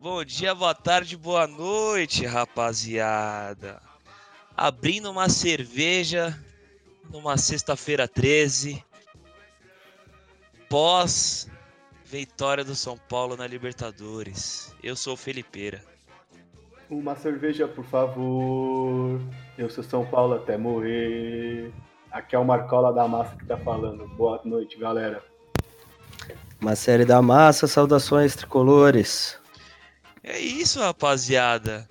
Bom dia, boa tarde, boa noite, rapaziada. Abrindo uma cerveja numa sexta-feira 13, pós vitória do São Paulo na Libertadores. Eu sou o Felipeira. Uma cerveja, por favor. Eu sou São Paulo até morrer. Aqui é o Marcola da Massa que tá falando. Boa noite, galera. Uma série da massa, saudações tricolores. É isso, rapaziada.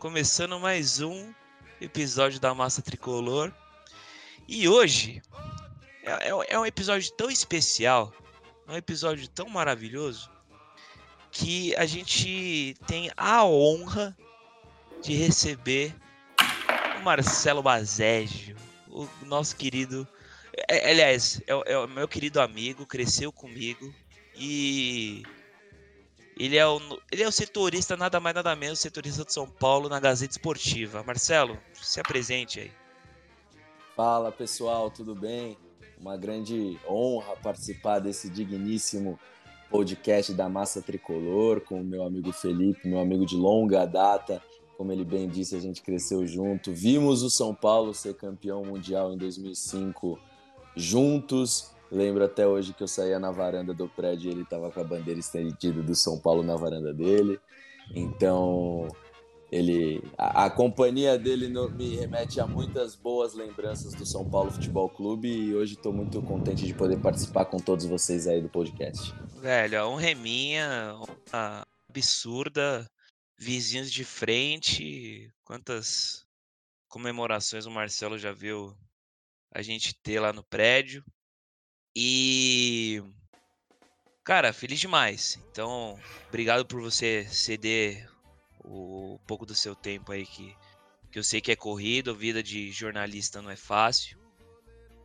Começando mais um episódio da Massa Tricolor. E hoje é, é, é um episódio tão especial, é um episódio tão maravilhoso, que a gente tem a honra de receber o Marcelo Bazégio, o nosso querido. É, aliás, é, é o meu querido amigo, cresceu comigo e ele é, o, ele é o setorista, nada mais nada menos, setorista de São Paulo na Gazeta Esportiva. Marcelo, se apresente aí. Fala pessoal, tudo bem? Uma grande honra participar desse digníssimo podcast da Massa Tricolor com o meu amigo Felipe, meu amigo de longa data. Como ele bem disse, a gente cresceu junto. Vimos o São Paulo ser campeão mundial em 2005 juntos Lembro até hoje que eu saía na varanda do prédio e ele estava com a bandeira estendida do São Paulo na varanda dele. Então, ele a, a companhia dele no, me remete a muitas boas lembranças do São Paulo Futebol Clube e hoje estou muito contente de poder participar com todos vocês aí do podcast. Velho, um reminha uma absurda, vizinhos de frente, quantas comemorações o Marcelo já viu a gente ter lá no prédio. E. Cara, feliz demais. Então, obrigado por você ceder o um pouco do seu tempo aí que, que eu sei que é corrido, vida de jornalista não é fácil.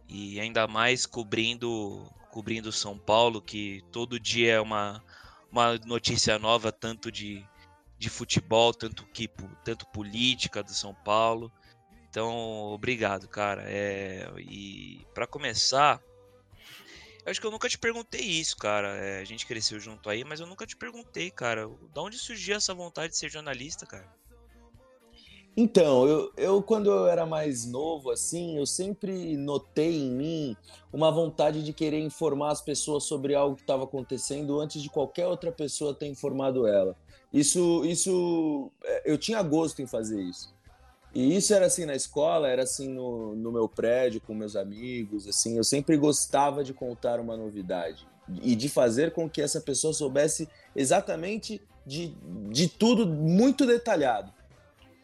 E ainda mais cobrindo cobrindo São Paulo, que todo dia é uma, uma notícia nova, tanto de, de futebol, tanto que tanto política do São Paulo. Então, obrigado, cara. É, e para começar, eu acho que eu nunca te perguntei isso, cara. É, a gente cresceu junto aí, mas eu nunca te perguntei, cara. Da onde surgiu essa vontade de ser jornalista, cara? Então, eu, eu quando eu era mais novo, assim, eu sempre notei em mim uma vontade de querer informar as pessoas sobre algo que estava acontecendo antes de qualquer outra pessoa ter informado ela. Isso, isso, é, eu tinha gosto em fazer isso. E isso era assim na escola, era assim no, no meu prédio, com meus amigos, assim, eu sempre gostava de contar uma novidade e de fazer com que essa pessoa soubesse exatamente de, de tudo muito detalhado.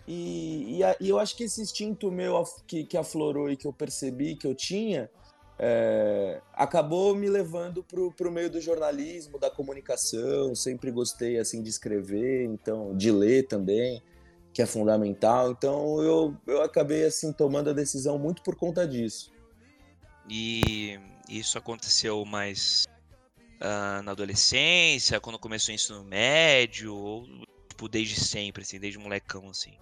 E, e, a, e eu acho que esse instinto meu que, que aflorou e que eu percebi que eu tinha, é, acabou me levando para o meio do jornalismo, da comunicação. Sempre gostei assim de escrever, então de ler também que é fundamental. Então eu, eu acabei assim tomando a decisão muito por conta disso. E isso aconteceu mais uh, na adolescência, quando começou o ensino médio, ou tipo, desde sempre, assim, desde molecão, assim?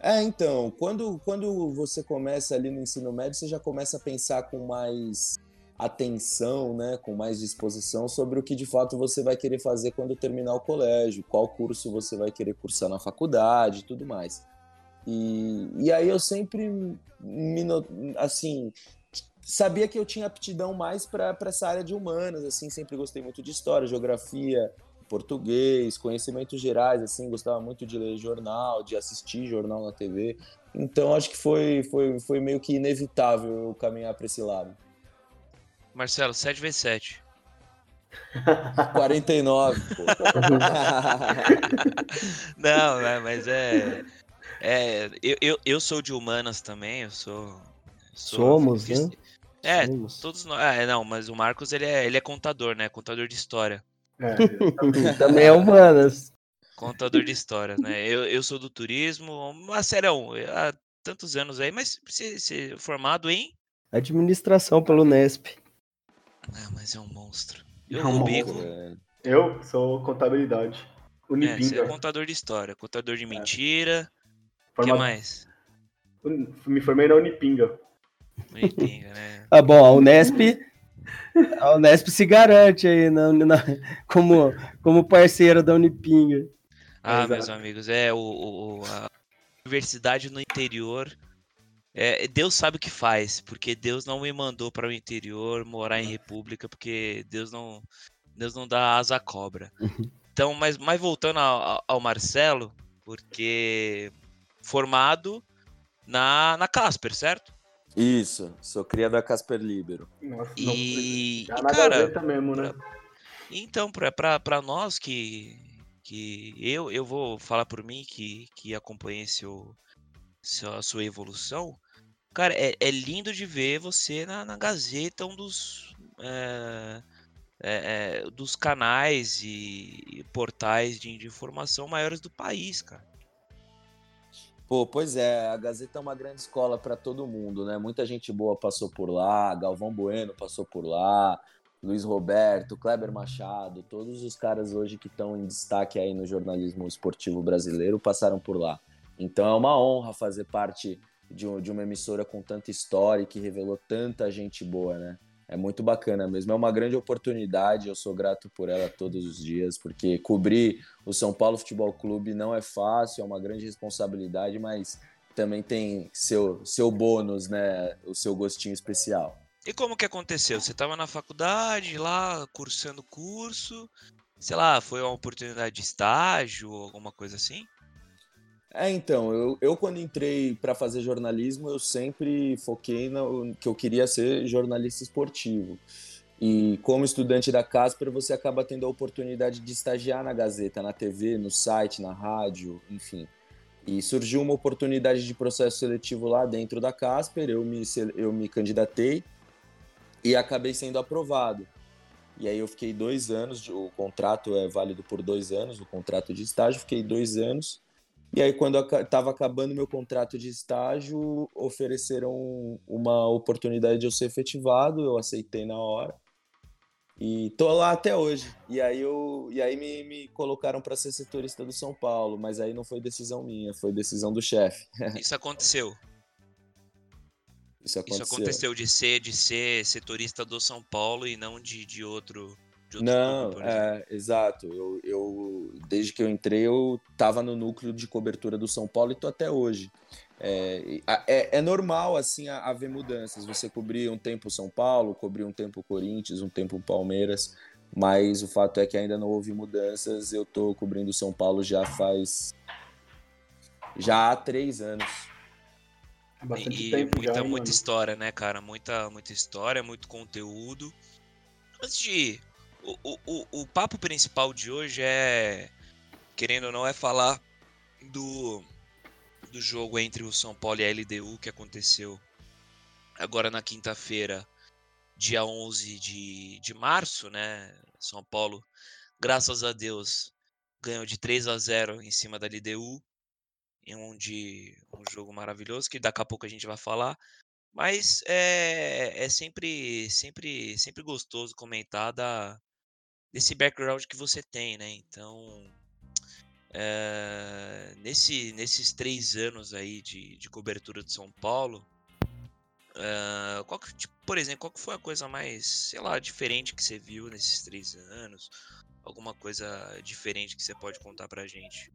É, então, quando, quando você começa ali no ensino médio, você já começa a pensar com mais atenção, né, com mais disposição sobre o que de fato você vai querer fazer quando terminar o colégio, qual curso você vai querer cursar na faculdade e tudo mais. E, e aí eu sempre, me, assim, sabia que eu tinha aptidão mais para essa área de humanas, assim, sempre gostei muito de história, geografia, português, conhecimentos gerais, assim, gostava muito de ler jornal, de assistir jornal na TV. Então acho que foi, foi, foi meio que inevitável eu caminhar para esse lado. Marcelo, 7 vezes 7. 49, pô. Não, né, mas é. é eu, eu, eu sou de humanas também, eu sou. sou Somos, né? É, Somos. todos nós. É, não, mas o Marcos ele é, ele é contador, né? Contador de história. É, também é humanas. Contador de história, né? Eu, eu sou do turismo, mas sério, há tantos anos aí, mas você, você formado em. Administração pelo Nesp. Ah, mas é um monstro. Eu, é um monstro. É. Eu sou contabilidade. Unipinga. É, você é contador de história, contador de é. mentira. O que mais? Me formei na Unipinga. Unipinga, né? Ah, bom, a Unesp A Unesp se garante aí na, na, como, como parceiro da Unipinga. Ah, Exato. meus amigos, é o, o- a universidade no interior. É, Deus sabe o que faz, porque Deus não me mandou para o interior morar em república, porque Deus não, Deus não dá asa à cobra. Então, mas, mas voltando ao, ao- Marcelo, porque formado na, na Casper, certo? Isso, sou cria da Casper Libero. Nossa, E, já e, na cara, mesmo, né? Então, para nós que, que eu, eu vou falar por mim que, que acompanhei seu, seu- a sua evolução, cara, é, é lindo de ver você na, na Gazeta, um dos, é, é, dos canais e, e portais de, de informação maiores do país, cara. Pô, pois é, a Gazeta é uma grande escola para todo mundo, né? Muita gente boa passou por lá, Galvão Bueno passou por lá, Luiz Roberto, Kleber Machado, todos os caras hoje que estão em destaque aí no jornalismo esportivo brasileiro passaram por lá. Então é uma honra fazer parte de, de uma emissora com tanta história e que revelou tanta gente boa, né? É muito bacana mesmo, é uma grande oportunidade, eu sou grato por ela todos os dias, porque cobrir o São Paulo Futebol Clube não é fácil, é uma grande responsabilidade, mas também tem seu, seu bônus, né? O seu gostinho especial. E como que aconteceu? Você estava na faculdade, lá, cursando curso, sei lá, foi uma oportunidade de estágio, alguma coisa assim? É, então, eu, eu quando entrei para fazer jornalismo, eu sempre foquei no que eu queria ser jornalista esportivo. E como estudante da Casper, você acaba tendo a oportunidade de estagiar na Gazeta, na TV, no site, na rádio, enfim. E surgiu uma oportunidade de processo seletivo lá dentro da Casper, eu me, eu me candidatei e acabei sendo aprovado. E aí eu fiquei dois anos, o contrato é válido por dois anos, o contrato de estágio, fiquei dois anos. E aí, quando estava acabando meu contrato de estágio, ofereceram uma oportunidade de eu ser efetivado, eu aceitei na hora. E tô lá até hoje. E aí, eu, e aí me, me colocaram para ser setorista do São Paulo, mas aí não foi decisão minha, foi decisão do chefe. Isso aconteceu. Isso aconteceu. Isso aconteceu de ser de ser setorista do São Paulo e não de, de outro de Não, é, exato. Eu, eu, desde que eu entrei, eu estava no núcleo de cobertura do São Paulo e tô até hoje. É, é, é normal, assim, a- haver mudanças. Você cobrir um tempo o São Paulo, cobrir um tempo o Corinthians, um tempo o Palmeiras, mas o fato é que ainda não houve mudanças. Eu tô cobrindo o São Paulo já faz... Já há três anos. Bastante E, tempo muita, já, muita mano? história, né, cara? Muita, muita história, muito conteúdo. Antes de o, o, o, papo principal de hoje é, querendo ou não, é falar do, do jogo entre o São Paulo e a LDU que aconteceu agora na quinta-feira, dia 11 de, de março, né? São Paulo, graças a Deus, ganhou de 3 a 0 em cima da LDU em um de um jogo maravilhoso que daqui a pouco a gente vai falar. Mas é, é sempre, sempre, sempre gostoso comentar da, desse background que você tem, né? Então, é, nesse, nesses três anos aí de, de cobertura de São Paulo, é, qual que, tipo, por exemplo, qual que foi a coisa mais, sei lá, diferente que você viu nesses três anos? Alguma coisa diferente que você pode contar pra gente?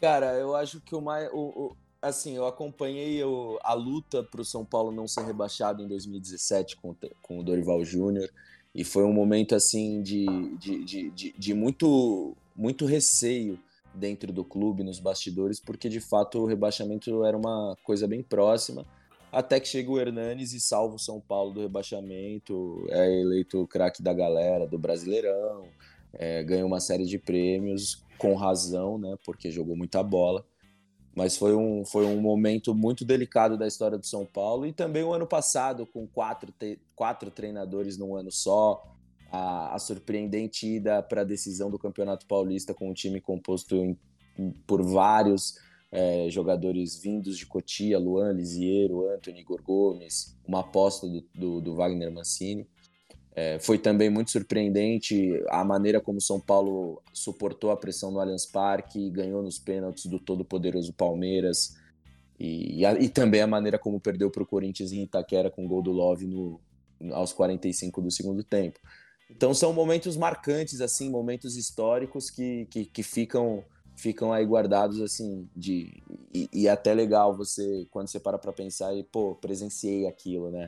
Cara, eu acho que o mais. O, o- assim, eu acompanhei o- a luta para o São Paulo não ser rebaixado em 2017 com, com o Dorival Júnior. E foi um momento assim de, de, de, de, de muito, muito receio dentro do clube, nos bastidores, porque de fato o rebaixamento era uma coisa bem próxima. Até que chega o Hernanes e salva o São Paulo do rebaixamento, é eleito o craque da galera, do Brasileirão, é, ganhou uma série de prêmios, com razão, né? Porque jogou muita bola. Mas foi um, foi um momento muito delicado da história do São Paulo. E também o ano passado, com quatro, te- quatro treinadores num ano só, a, a surpreendente ida para a decisão do Campeonato Paulista com um time composto em- em- por vários é, jogadores vindos de Cotia, Luan, Lisiero, Anthony, Igor Gomes, uma aposta do, do, do Wagner Mancini. É, foi também muito surpreendente a maneira como São Paulo suportou a pressão no Allianz Parque, ganhou nos pênaltis do todo-poderoso Palmeiras, e, e, a- e também a maneira como perdeu para o Corinthians em Itaquera com o gol do Love no, aos 45 do segundo tempo. Então são momentos marcantes, assim, momentos históricos que, que, que ficam ficam aí guardados assim de e, e até legal você quando você para para pensar e pô presenciei aquilo né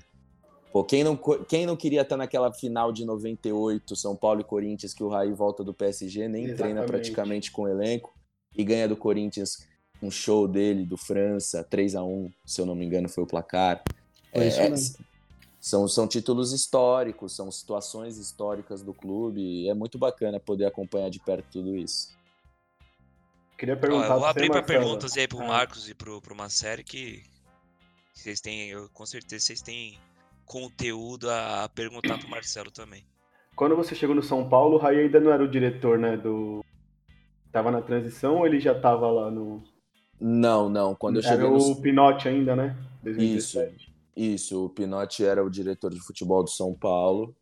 pô quem não quem não queria estar naquela final de 98 São Paulo e Corinthians que o Raí volta do PSG nem Exatamente. treina praticamente com o elenco e ganha do Corinthians um show dele do França 3 a 1 se eu não me engano foi o placar é, é, são, são títulos históricos, são situações históricas do clube. é muito bacana poder acompanhar de perto tudo isso. Queria perguntar. Ó, eu vou abrir para perguntas aí pro ah. Marcos e pro, pro série que vocês têm, eu, com certeza vocês têm conteúdo a, a perguntar pro Marcelo também. Quando você chegou no São Paulo, o Raí ainda não era o diretor, né? Do. Tava na transição ou ele já tava lá no. Não, não. Quando eu era cheguei. Era no... o Pinote ainda, né? 2017. Isso. Isso, o Pinotti era o diretor de futebol do São Paulo.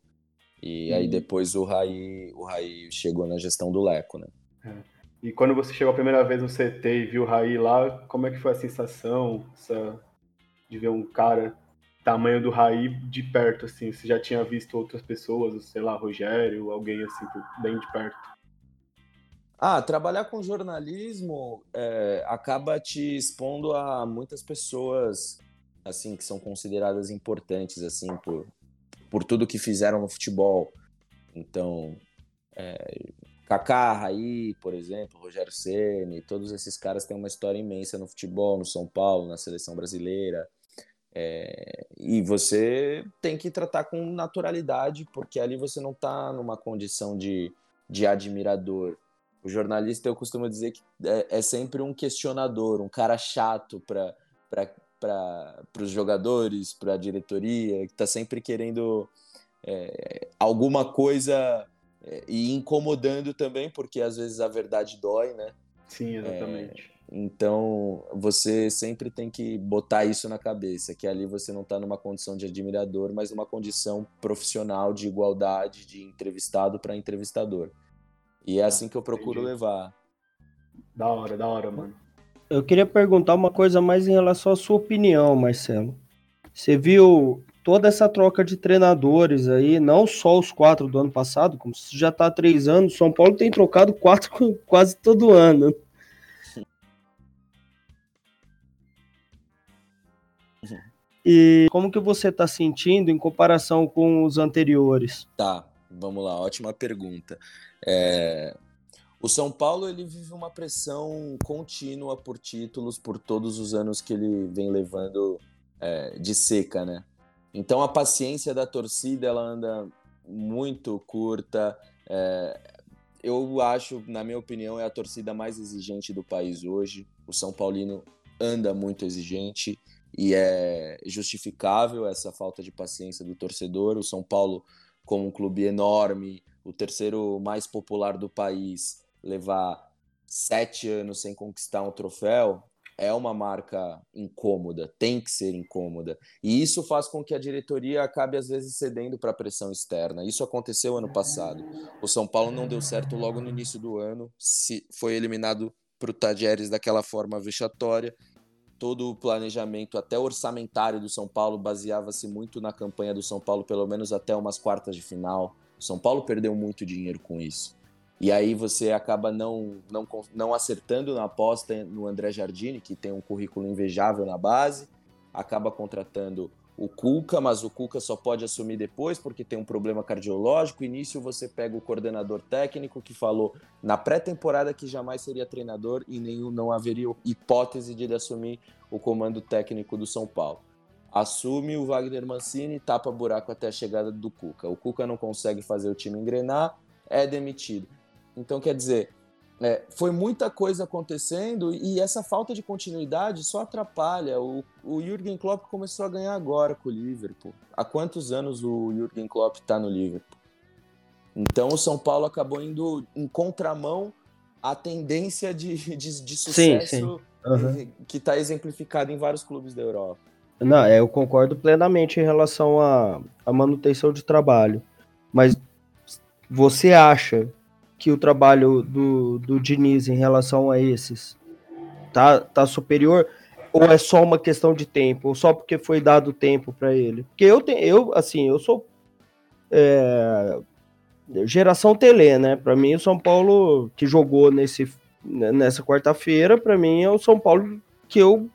E hum. aí depois o Raí, o Raí chegou na gestão do Leco, né? É. E quando você chegou a primeira vez no CT e viu o Raí lá, como é que foi a sensação essa, de ver um cara tamanho do Raí de perto, assim? Você já tinha visto outras pessoas, sei lá, Rogério, alguém assim, bem de perto? Ah, trabalhar com jornalismo é, acaba te expondo a muitas pessoas assim que são consideradas importantes assim por, por tudo que fizeram no futebol. Então, é, Kaká, Raí, por exemplo, Rogério Ceni, todos esses caras têm uma história imensa no futebol, no São Paulo, na seleção brasileira. É, e você tem que tratar com naturalidade, porque ali você não está numa condição de, de admirador. O jornalista, eu costumo dizer que é, é sempre um questionador, um cara chato para os jogadores, para a diretoria, que está sempre querendo é, alguma coisa é, e incomodando também, porque às vezes a verdade dói, né? Sim, exatamente. Então você sempre tem que botar isso na cabeça, que ali você não está numa condição de admirador, mas numa condição profissional de igualdade, de entrevistado para entrevistador. E é assim que eu procuro Entendi. levar. Da hora, da hora, mano. Eu queria perguntar uma coisa mais em relação à sua opinião, Marcelo. Você viu toda essa troca de treinadores aí, não só os quatro do ano passado, como se já está há três anos, São Paulo tem trocado quatro quase todo ano. E como que você está sentindo em comparação com os anteriores? Tá, vamos lá, ótima pergunta. É, o São Paulo ele vive uma pressão contínua por títulos por todos os anos que ele vem levando é, de seca, né? Então a paciência da torcida ela anda muito curta. É, eu acho, na minha opinião, é a torcida mais exigente do país hoje. O São Paulino anda muito exigente e é justificável essa falta de paciência do torcedor. O São Paulo, como um clube enorme, o terceiro mais popular do país, levar sete anos sem conquistar um troféu é uma marca incômoda, tem que ser incômoda. E isso faz com que a diretoria acabe, às vezes, cedendo para a pressão externa. Isso aconteceu ano passado. O São Paulo não deu certo logo no início do ano, se foi eliminado para o Tajeres daquela forma vexatória. Todo o planejamento, até orçamentário do São Paulo, baseava-se muito na campanha do São Paulo, pelo menos até umas quartas de final. O São Paulo perdeu muito dinheiro com isso. E aí você acaba não, não, não acertando na aposta no André Jardine, que tem um currículo invejável na base, acaba contratando o Cuca, mas o Cuca só pode assumir depois porque tem um problema cardiológico. Início você pega o coordenador técnico que falou na pré-temporada que jamais seria treinador e nenhum não haveria hipótese de ele assumir o comando técnico do São Paulo. Assume o Wagner Mancini, tapa buraco até a chegada do Cuca. O Cuca não consegue fazer o time engrenar, é demitido. Então, quer dizer, é, foi muita coisa acontecendo e essa falta de continuidade só atrapalha. O, o Jürgen Klopp começou a ganhar agora com o Liverpool. Há quantos anos o Jürgen Klopp está no Liverpool? Então o São Paulo acabou indo em contramão à tendência de, de, de sucesso sim, sim. Uhum. que está exemplificado em vários clubes da Europa. Não, é, eu concordo plenamente em relação à, à manutenção de trabalho. Mas você acha que o trabalho do, do Diniz em relação a esses tá, tá superior. ou é só uma questão de tempo, ou só porque foi dado tempo para ele? Porque eu tenho, eu assim, eu sou é, geração Tele, né? Para mim o São Paulo que jogou nesse nessa quarta-feira, para mim é o São Paulo que eu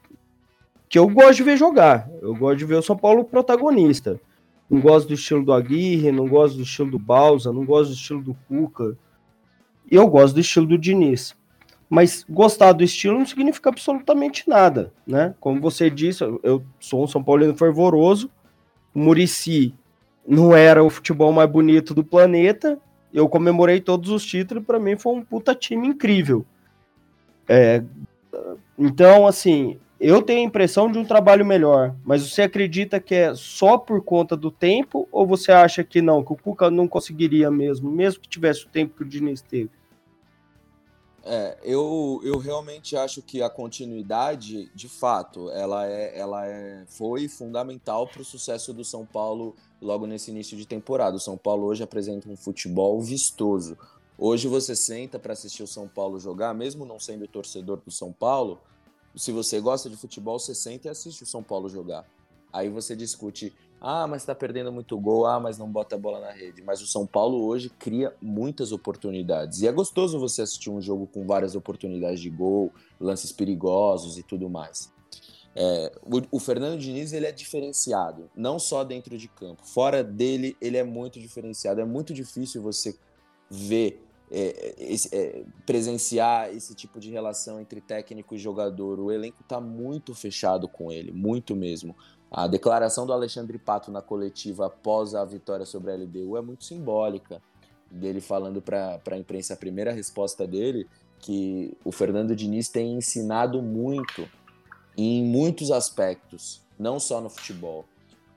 que eu gosto de ver jogar. Eu gosto de ver o São Paulo protagonista. Não gosto do estilo do Aguirre, não gosto do estilo do Balsa, não gosto do estilo do Cuca. Eu gosto do estilo do Diniz. Mas gostar do estilo não significa absolutamente nada, né? Como você disse, eu sou um São Paulino fervoroso. O Murici não era o futebol mais bonito do planeta. Eu comemorei todos os títulos, para mim foi um puta time incrível. É, então, assim, eu tenho a impressão de um trabalho melhor, mas você acredita que é só por conta do tempo ou você acha que não, que o Cuca não conseguiria mesmo, mesmo que tivesse o tempo que o Diniz teve? É, eu, eu realmente acho que a continuidade, de fato, ela, é, ela é, foi fundamental para o sucesso do São Paulo logo nesse início de temporada. O São Paulo hoje apresenta um futebol vistoso. Hoje você senta para assistir o São Paulo jogar, mesmo não sendo torcedor do São Paulo, se você gosta de futebol, você senta e assiste o São Paulo jogar. Aí você discute, ah, mas está perdendo muito gol, ah, mas não bota a bola na rede. Mas o São Paulo hoje cria muitas oportunidades. E é gostoso você assistir um jogo com várias oportunidades de gol, lances perigosos e tudo mais. É, o, o, Fernando Diniz ele é diferenciado, não só dentro de campo. Fora dele, ele é muito diferenciado. É muito difícil você ver é, esse, é, presenciar esse tipo de relação entre técnico e jogador. O elenco está muito fechado com ele, muito mesmo. A declaração do Alexandre Pato na coletiva após a vitória sobre a LDU é muito simbólica. Dele falando para a imprensa, a primeira resposta dele, que o Fernando Diniz tem ensinado muito em muitos aspectos, não só no futebol.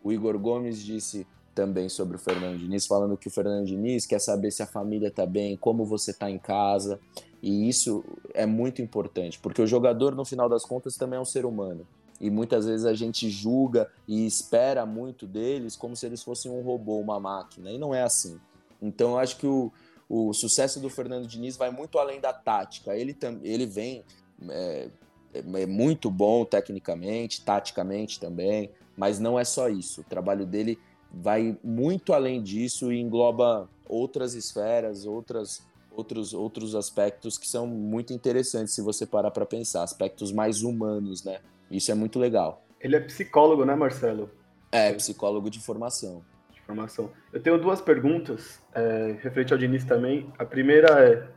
O Igor Gomes disse: também sobre o Fernando Diniz, falando que o Fernando Diniz quer saber se a família está bem, como você está em casa. E isso é muito importante, porque o jogador, no final das contas, também é um ser humano. E muitas vezes a gente julga e espera muito deles como se eles fossem um robô, uma máquina. E não é assim. Então eu acho que o, o sucesso do Fernando Diniz vai muito além da tática. Ele, ele vem é, é muito bom tecnicamente, taticamente também, mas não é só isso. O trabalho dele vai muito além disso e engloba outras esferas, outras, outros, outros aspectos que são muito interessantes se você parar para pensar, aspectos mais humanos, né? Isso é muito legal. Ele é psicólogo, né, Marcelo? É, psicólogo de formação. De formação. Eu tenho duas perguntas, é, referente ao Diniz também. A primeira é,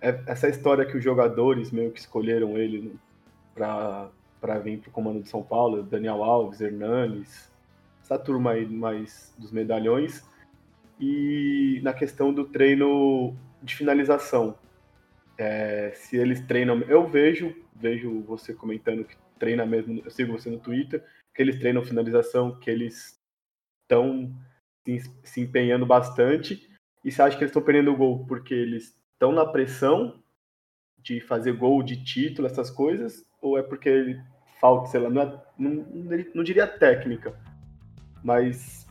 é essa história que os jogadores meio que escolheram ele para vir para o comando de São Paulo, Daniel Alves, Hernanes, essa turma aí mais dos medalhões. E na questão do treino de finalização. É, se eles treinam. Eu vejo, vejo você comentando que treina mesmo, eu sigo você no Twitter, que eles treinam finalização, que eles estão se, se empenhando bastante. E você acha que eles estão perdendo o gol porque eles estão na pressão de fazer gol de título, essas coisas? Ou é porque falta, sei lá, não, é, não, não diria técnica, mas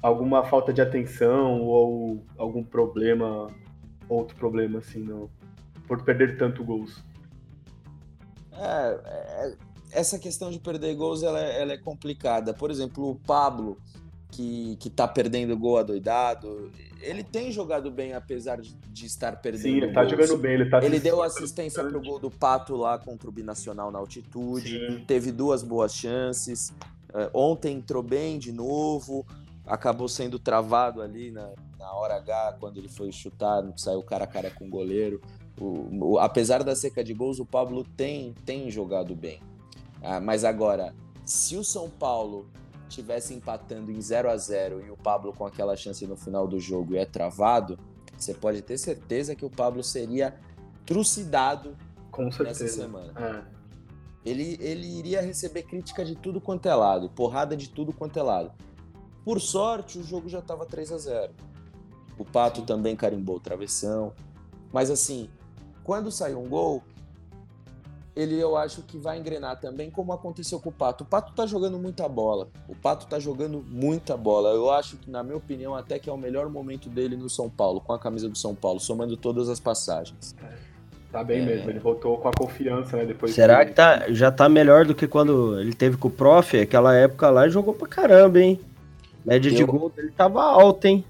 alguma falta de atenção ou algum problema, outro problema assim, não, por perder tanto gols? É, é, essa questão de perder gols ela, é, ela é complicada. Por exemplo, o Pablo, que, que tá perdendo gol adoidado, ele tem jogado bem, apesar de, de estar perdendo Sim, ele tá gols. jogando bem. Ele, tá ele deu assistência pro gol do Pato lá contra o Binacional na altitude, Sim. teve duas boas chances. É, ontem entrou bem de novo, acabou sendo travado ali na, na hora H, quando ele foi chutar, saiu cara a cara com o goleiro. O, o, apesar da seca de gols, o Pablo tem, tem jogado bem. Ah, mas agora, se o São Paulo tivesse empatando em 0 a 0 e o Pablo com aquela chance no final do jogo é travado, você pode ter certeza que o Pablo seria trucidado com certeza. nessa semana. É ele, ele iria receber crítica de tudo quanto é lado, porrada de tudo quanto é lado. Por sorte, o jogo já estava 3 a 0 O Pato também carimbou o travessão. Mas assim, quando sair um gol, ele eu acho que vai engrenar também, como aconteceu com o Pato. O Pato tá jogando muita bola. O Pato tá jogando muita bola. Eu acho que, na minha opinião, até que é o melhor momento dele no São Paulo, com a camisa do São Paulo, somando todas as passagens. É. Tá bem É. mesmo, ele voltou com a confiança, né? Depois Será que tá, já tá melhor do que quando ele teve com o Prof? Aquela época lá ele jogou pra caramba, hein? Média de Eu- gol dele tava alta, hein?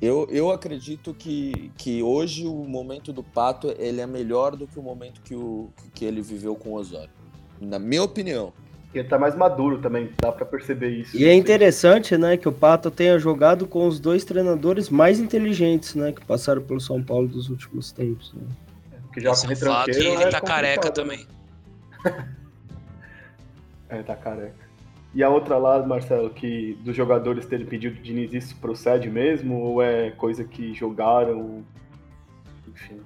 Eu, eu acredito que, que hoje o momento do Pato ele é melhor do que o momento que, o, que ele viveu com o Osório. Na minha opinião. Ele tá mais maduro também, dá pra perceber isso. E é interessante, né, que o Pato tenha jogado com os dois treinadores mais inteligentes, né, que passaram pelo São Paulo dos últimos tempos. né? Porque já Esse com é um fato e ele é tá careca complicado, né? também. É, tá careca. E a outra lá, Marcelo, que dos jogadores terem pedido o Diniz, isso procede mesmo? Ou é coisa que jogaram? Enfim.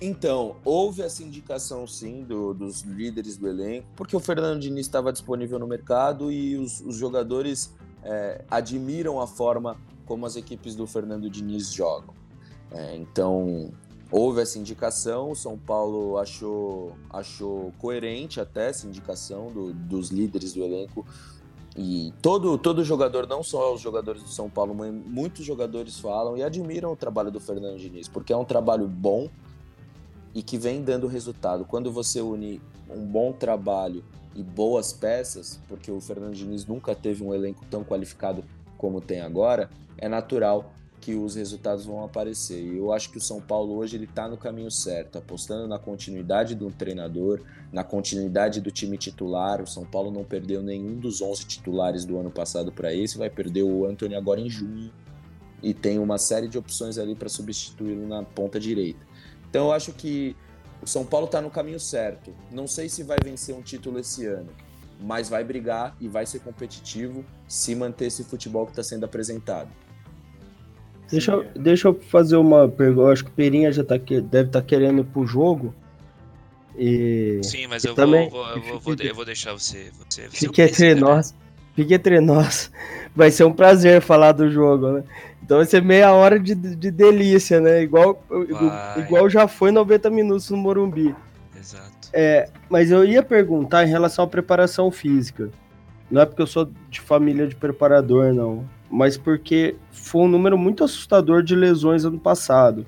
Então, houve essa indicação sim do- dos líderes do elenco, porque o Fernando Diniz estava disponível no mercado e os, os jogadores é, admiram a forma como as equipes do Fernando Diniz jogam. É, então, houve essa indicação, o São Paulo achou, achou coerente até essa indicação do- dos líderes do elenco. E todo, todo jogador, não só os jogadores do São Paulo, mas muitos jogadores falam e admiram o trabalho do Fernando Diniz, porque é um trabalho bom, e que vem dando resultado. Quando você une um bom trabalho e boas peças, porque o Fernando Diniz nunca teve um elenco tão qualificado como tem agora, é natural que os resultados vão aparecer. E eu acho que o São Paulo hoje ele está no caminho certo, apostando na continuidade do treinador, na continuidade do time titular. O São Paulo não perdeu nenhum dos 11 titulares do ano passado para esse, vai perder o Antony agora em junho e tem uma série de opções ali para substituí-lo na ponta direita. Então eu acho que o São Paulo está no caminho certo. Não sei se vai vencer um título esse ano, mas vai brigar e vai ser competitivo se manter esse futebol que está sendo apresentado. Deixa, eu- deixa eu fazer uma pergunta. Eu acho que o Perinha já tá, que- deve estar querendo ir pro jogo. E Sim, mas eu também- vou, eu vou, vou, eu vou deixar você. você, você fique entre né? nós. Fique entre nós. Vai ser um prazer falar do jogo, né? Então vai ser meia hora de, de delícia, né? Igual, Vai. igual já foi 90 minutos no Morumbi. Exato. É, mas eu ia perguntar em relação à preparação física. Não é porque eu sou de família de preparador, não. Mas porque foi um número muito assustador de lesões ano passado.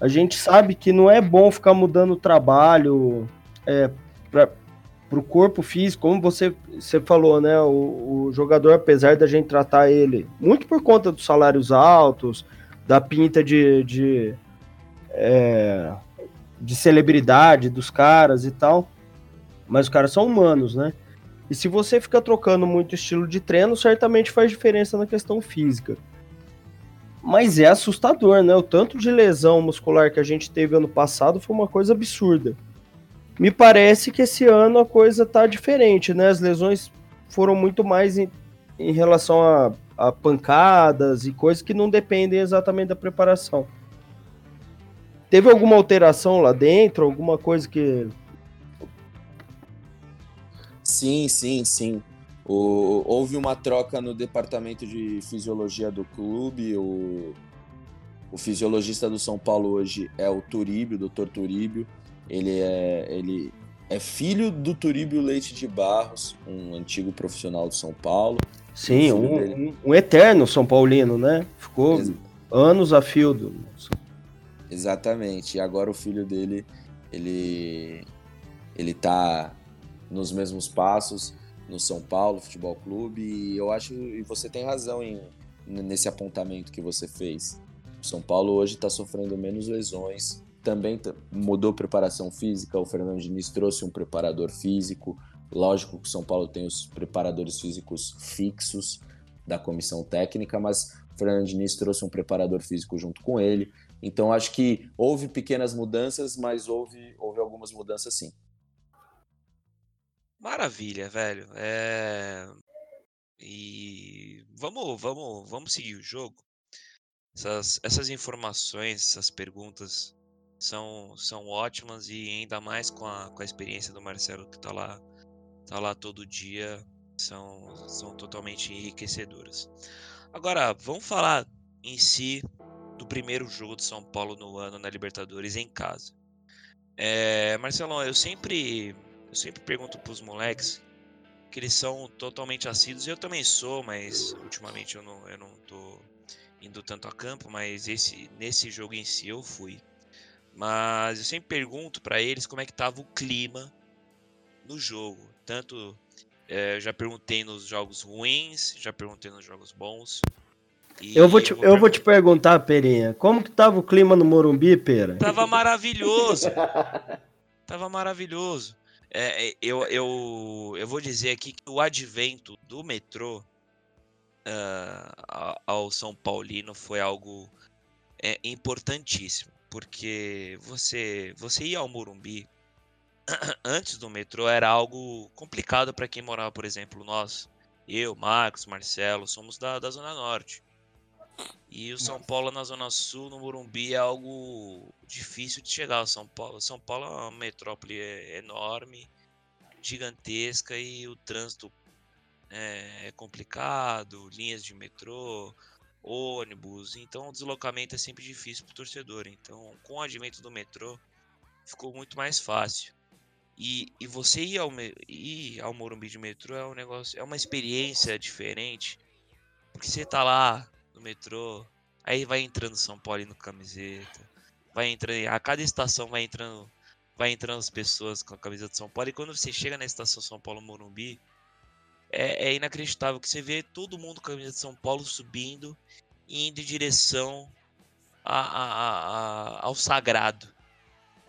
A gente sabe que não é bom ficar mudando o trabalho é, para o corpo físico, como você, você falou, né? O, o jogador, apesar da gente tratar ele muito por conta dos salários altos, da pinta de, de, é, de celebridade dos caras e tal, mas os caras são humanos, né? E se você fica trocando muito estilo de treino, certamente faz diferença na questão física. Mas é assustador, né? O tanto de lesão muscular que a gente teve ano passado foi uma coisa absurda. Me parece que esse ano a coisa tá diferente, né? As lesões foram muito mais em, em relação a, a pancadas e coisas que não dependem exatamente da preparação. Teve alguma alteração lá dentro? Alguma coisa que. Sim, sim, sim. O- houve uma troca no departamento de fisiologia do clube. O, o fisiologista do São Paulo hoje é o Turíbio, o Dr. Turíbio. Ele é, ele é filho do Turíbio Leite de Barros, um antigo profissional do São Paulo. Sim, um, um- um eterno São Paulino, né? Ficou Ex- anos a fio do. Exatamente. E agora o filho dele, ele ele tá nos mesmos passos no São Paulo Futebol Clube e eu acho e você tem razão em nesse apontamento que você fez. O São Paulo hoje está sofrendo menos lesões, também mudou preparação física. O Fernando Diniz trouxe um preparador físico. Lógico que o São Paulo tem os preparadores físicos fixos da comissão técnica, mas o Fernando Diniz trouxe um preparador físico junto com ele. Então acho que houve pequenas mudanças, mas houve, houve algumas mudanças sim. Maravilha, velho. É... E vamos, vamos, vamos seguir o jogo. Essas, essas informações, essas perguntas são, são ótimas e ainda mais com a, com a experiência do Marcelo que tá lá, tá lá todo dia, são, são totalmente enriquecedoras. Agora, vamos falar em si do primeiro jogo de São Paulo no ano na Libertadores em casa. É, Marcelão, eu sempre, eu sempre pergunto pros moleques que eles são totalmente assíduos, eu também sou, mas ultimamente eu não, eu não tô indo tanto a campo, mas esse, nesse jogo em si eu fui. Mas eu sempre pergunto para eles como é que tava o clima no jogo. Tanto é, já perguntei nos jogos ruins, já perguntei nos jogos bons. eu vou, te, eu vou, eu vou te perguntar, Perinha, como que tava o clima no Morumbi, Pera? Tava maravilhoso. tava maravilhoso. É, é, eu, eu, eu vou dizer aqui que o advento do metrô uh, ao São Paulino foi algo é, importantíssimo, porque você, você ir ao Morumbi antes do metrô era algo complicado para quem morava, por exemplo, nós, eu, Marcos, Marcelo, somos da, da Zona Norte. E o São Paulo na Zona Sul, no Morumbi, é algo difícil de chegar. São Paulo, São Paulo é uma metrópole enorme, gigantesca e o trânsito é, é complicado, linhas de metrô, ônibus, então o deslocamento é sempre difícil para o torcedor. Então, com o advento do metrô, ficou muito mais fácil. E, e você ir ao, ir ao Morumbi de metrô é um negócio, é uma experiência diferente, porque você tá lá metrô, aí vai entrando São Paulo no camiseta, vai entrando, a cada estação vai entrando, vai entrando as pessoas com a camisa de São Paulo, e quando você chega na estação São Paulo Morumbi, é, é inacreditável que você vê todo mundo com a camisa de São Paulo subindo e indo em direção a, a, a, ao sagrado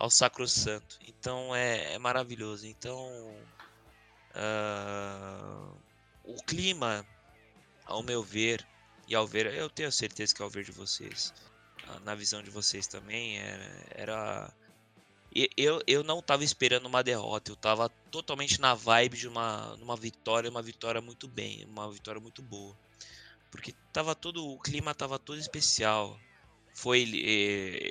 ao Sacrosanto. Então é, é maravilhoso. Então uh, o clima, ao meu ver, e ao ver, eu tenho certeza que ao ver de vocês, uh, na visão de vocês também, era. era eu, eu não estava esperando uma derrota, eu estava totalmente na vibe de uma, uma vitória, uma vitória muito bem, uma vitória muito boa. Porque tava todo, o clima estava todo especial foi,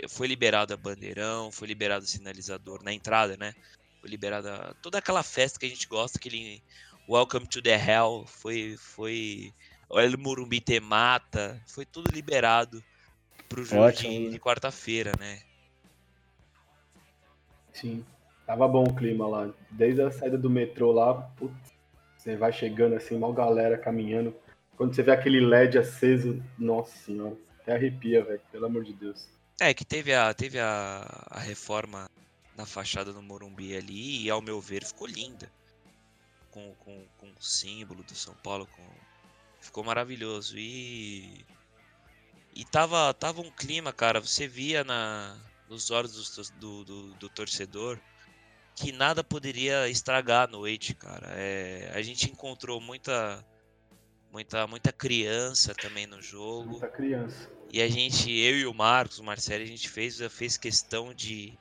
eh, foi liberado a bandeirão, foi liberado o sinalizador na entrada, né? Foi liberada toda aquela festa que a gente gosta, aquele Welcome to the Hell, foi, foi o El Murumbi Temata, foi tudo liberado pro jogo Ótimo. de, de quarta-feira, né? Sim, tava bom o clima lá. Desde a saída do metrô lá, putz, você vai chegando assim, mal galera caminhando. Quando você vê aquele LED aceso, nossa senhora. Até arrepia, velho, pelo amor de Deus. É, que teve a, teve a, a reforma na fachada do Morumbi ali e, ao meu ver, ficou linda. Com, com, com o símbolo do São Paulo, com... ficou maravilhoso. E. E tava, tava um clima, cara, você via na, nos olhos do, do, do, do torcedor que nada poderia estragar a noite, cara. É, a gente encontrou muita muita, muita criança também no jogo. Muita criança. E a gente, eu e o Marcos, o Marcelo, a gente fez, fez questão de,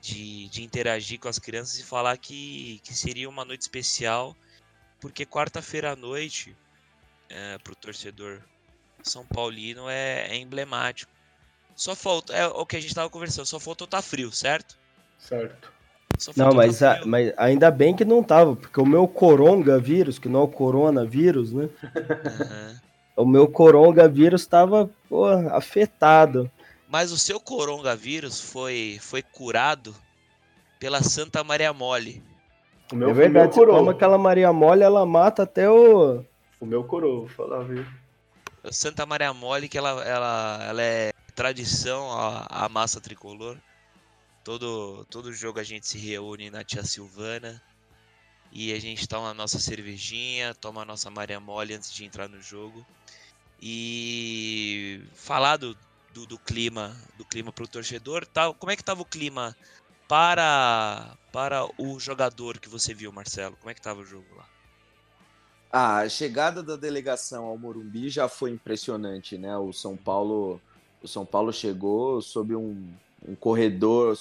de, de interagir com as crianças e falar que, que seria uma noite especial, porque quarta-feira à noite, é, para o torcedor São Paulino, é, é, emblemático. Só falta, é o que a gente estava conversando, só faltou estar tá frio, certo? Certo. Não, mas, a, mas ainda bem que não tava, porque o meu coronavírus, que não é o coronavírus, né? Uhum. o meu coronavírus estava afetado. Mas o seu coronavírus foi, foi curado pela Santa Maria Mole. O meu, é verdade, você toma aquela Maria Mole, ela mata até o. O meu coroa, vou falar, viu? Santa Maria Mole, que ela, ela, ela é tradição, a, a massa tricolor. Todo, todo jogo a gente se reúne na Tia Silvana e a gente toma a nossa cervejinha, toma a nossa Maria Mole antes de entrar no jogo. E falar do, do, do clima, do clima para o torcedor, tal. Como é que estava o clima para para o jogador que você viu, Marcelo? Como é que estava o jogo lá? A chegada da delegação ao Morumbi já foi impressionante, né? O São Paulo, o São Paulo chegou sob um, um corredor,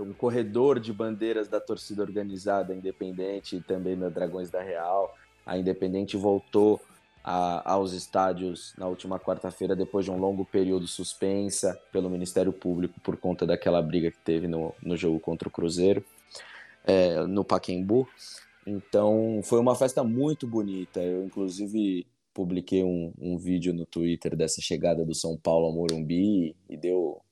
um corredor de bandeiras da torcida organizada independente e também da Dragões da Real. A Independente voltou a, aos estádios na última quarta-feira depois de um longo período suspensa pelo Ministério Público por conta daquela briga que teve no, no jogo contra o Cruzeiro, é, no Paquembu. Então foi uma festa muito bonita. Eu inclusive publiquei um, um vídeo no Twitter dessa chegada do São Paulo ao Morumbi e deu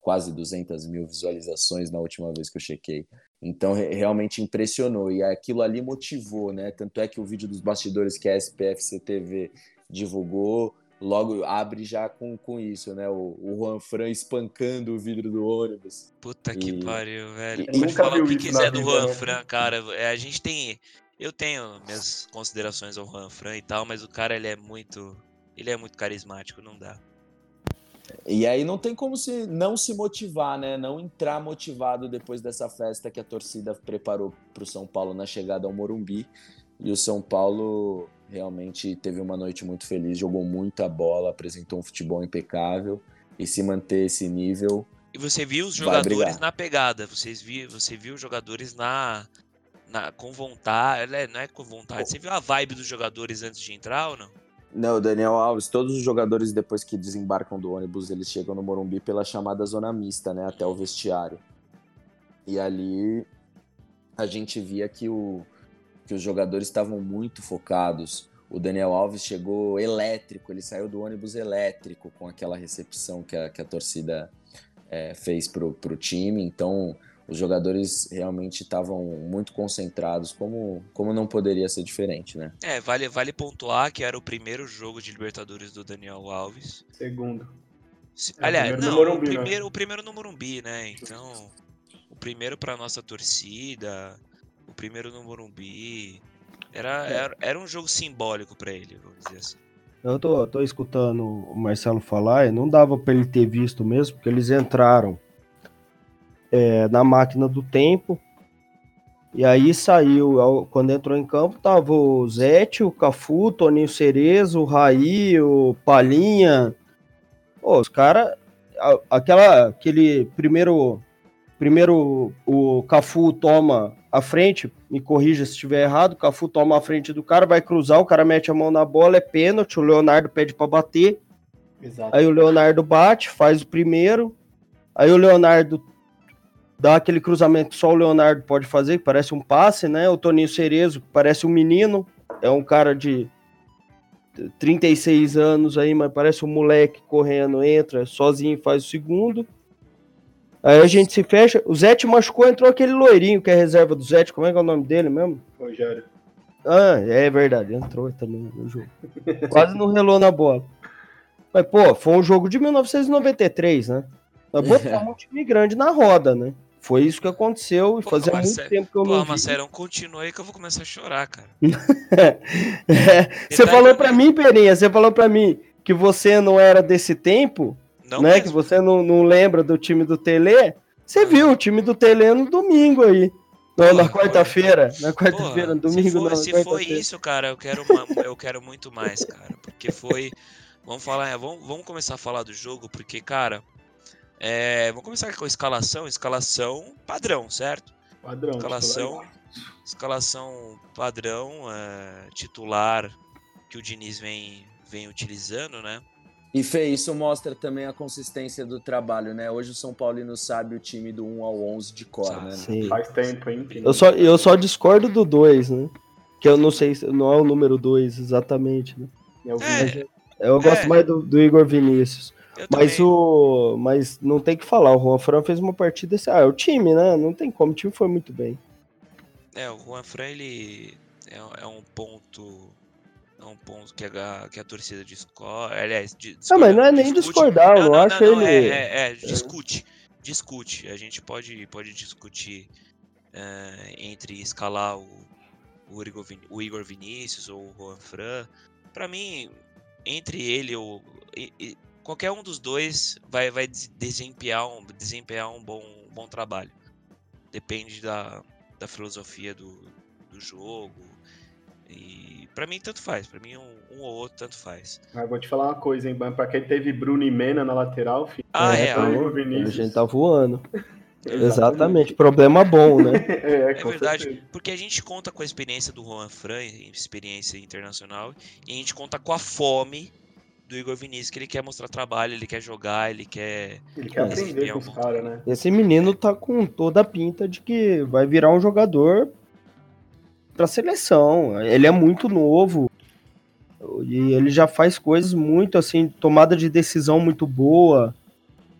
quase 200 mil visualizações na última vez que eu chequei. Então, realmente impressionou. E aquilo ali motivou, né? Tanto é que o vídeo dos bastidores que a SPFC TV divulgou logo abre já com, com isso, né? O, o Juan Fran espancando o vidro do ônibus. Puta que E- pariu, velho. e- Pode nunca falar o que quiser do vida, Juan né? Fran, cara. É, a gente tem. Eu tenho minhas considerações ao Juan Fran e tal, mas o cara ele é muito. Ele é muito carismático, não dá. E aí não tem como se não se motivar, né? Não entrar motivado depois dessa festa que a torcida preparou para o São Paulo na chegada ao Morumbi. E o São Paulo realmente teve uma noite muito feliz, jogou muita bola, apresentou um futebol impecável e se manter esse nível. E você viu os jogadores na pegada. Vocês vi, você viu os jogadores na, na com vontade. é, Não é com vontade. Você viu a vibe dos jogadores antes de entrar ou não? Não, Daniel Alves, todos os jogadores depois que desembarcam do ônibus, eles chegam no Morumbi pela chamada zona mista, né, até o vestiário. E ali a gente via que, o, que os jogadores estavam muito focados. O Daniel Alves chegou elétrico, ele saiu do ônibus elétrico com aquela recepção que a, que a torcida eh, fez pro, pro time. Então, os jogadores realmente estavam muito concentrados, como, como não poderia ser diferente, né? É, vale, vale pontuar que era o primeiro jogo de Libertadores do Daniel Alves. Segundo. Se- É, o Aliás, primeiro no não, Morumbi, o, né? primeiro, o primeiro no Morumbi, né? Então, o primeiro pra nossa torcida, o primeiro no Morumbi. Era, É. era, era um jogo simbólico pra ele, vamos dizer assim. Eu tô, tô escutando o Marcelo falar, e não dava pra ele ter visto mesmo, porque eles entraram é, na máquina do tempo. E aí saiu, ao- quando entrou em campo, tava o Zete, o Cafu, o Toninho Cerezo, o Raí, o Palinha. Pô, os caras. Aquela. Aquele primeiro. Primeiro o Cafu toma a frente, me corrija se estiver errado, o Cafu toma a frente do cara, vai cruzar, o cara mete a mão na bola, é pênalti, o Leonardo pede pra bater, Exato. aí o Leonardo bate, faz o primeiro, aí o Leonardo dá aquele cruzamento que só o Leonardo pode fazer, que parece um passe, né? O Toninho Cerezo, que parece um menino, é um cara de 36 anos aí, mas parece um moleque correndo, entra sozinho e faz o segundo. Aí a gente se fecha. O Zete machucou, entrou aquele loirinho que é reserva do Zete. Como é que é o nome dele mesmo? Rogério. Ah, é verdade, entrou também no jogo. Quase não relou na bola. Mas, pô, foi um jogo de 1993, né? Nós botamos um time grande na roda, né? Foi isso que aconteceu e Pô, fazia mas muito tempo que eu Pô, não vi. Marcelão, continua aí que eu vou começar a chorar, cara. É, você Detalhe falou pra mim, Perinha, você falou pra mim que você não era desse tempo, Não né? mesmo. Que você não, não lembra do time do Tele. Você viu o time do Tele no domingo aí. Não, na Porra, quarta-feira. Na quarta-feira, no se domingo for- não. Se, na foi isso, cara, eu quero, uma- eu quero muito mais, cara. Porque foi. Vamos falar, é, vamos, vamos começar a falar do jogo, porque, cara. É, vamos começar com a escalação. Escalação padrão, certo? Padrão. Escalação, escalação padrão, é, titular que o Diniz vem, vem utilizando, né? E Fê, isso mostra também a consistência do trabalho, né? Hoje o São Paulino sabe o time do 1 ao 11 de cor, Sabe. né? Sim. Faz tempo, hein? Eu só, eu só discordo do 2, né? Que eu não sei se não é o número 2 exatamente, né? Eu. É, Eu gosto É. mais do, do Igor Vinícius. eu Mas também. o. Mas não tem que falar, o Juan Fran fez uma partida assim. Ah, é o time, né? Não tem como, o time foi muito bem. É, o Juan Fran, ele é, é um ponto. É um ponto que a, que a torcida discorda. Aliás, di- Não, mas não é discorda, nem discute. discordar, eu Não, não, acho não, não, ele. É, é, é, discute. Discute. A gente pode, pode discutir é, entre escalar o, o, Igor, Vin- o Igor Vinícius ou o Juan Fran. Pra mim, entre ele ou. e- e- qualquer um dos dois vai, vai des- desempenhar um, desempenhar um bom, bom trabalho. Depende da, da filosofia do, do jogo. E pra mim tanto faz. Pra mim um, um ou outro tanto faz. Mas vou te falar uma coisa, hein, Ban? Pra quem teve Bruno e Mena na lateral, filho. Ah, É, é. ah, Igor A gente tá voando. Exatamente. Problema bom, né? É, É verdade, certeza. porque a gente conta com a experiência do Juan Fran, experiência internacional, e a gente conta com a fome do Igor Vinícius, que ele quer mostrar trabalho, ele quer jogar, ele quer. Ele quer É, aprender é com os caras, né? Esse menino tá com toda a pinta de que vai virar um jogador pra seleção. Ele é muito novo. E ele já faz coisas muito assim, tomada de decisão muito boa.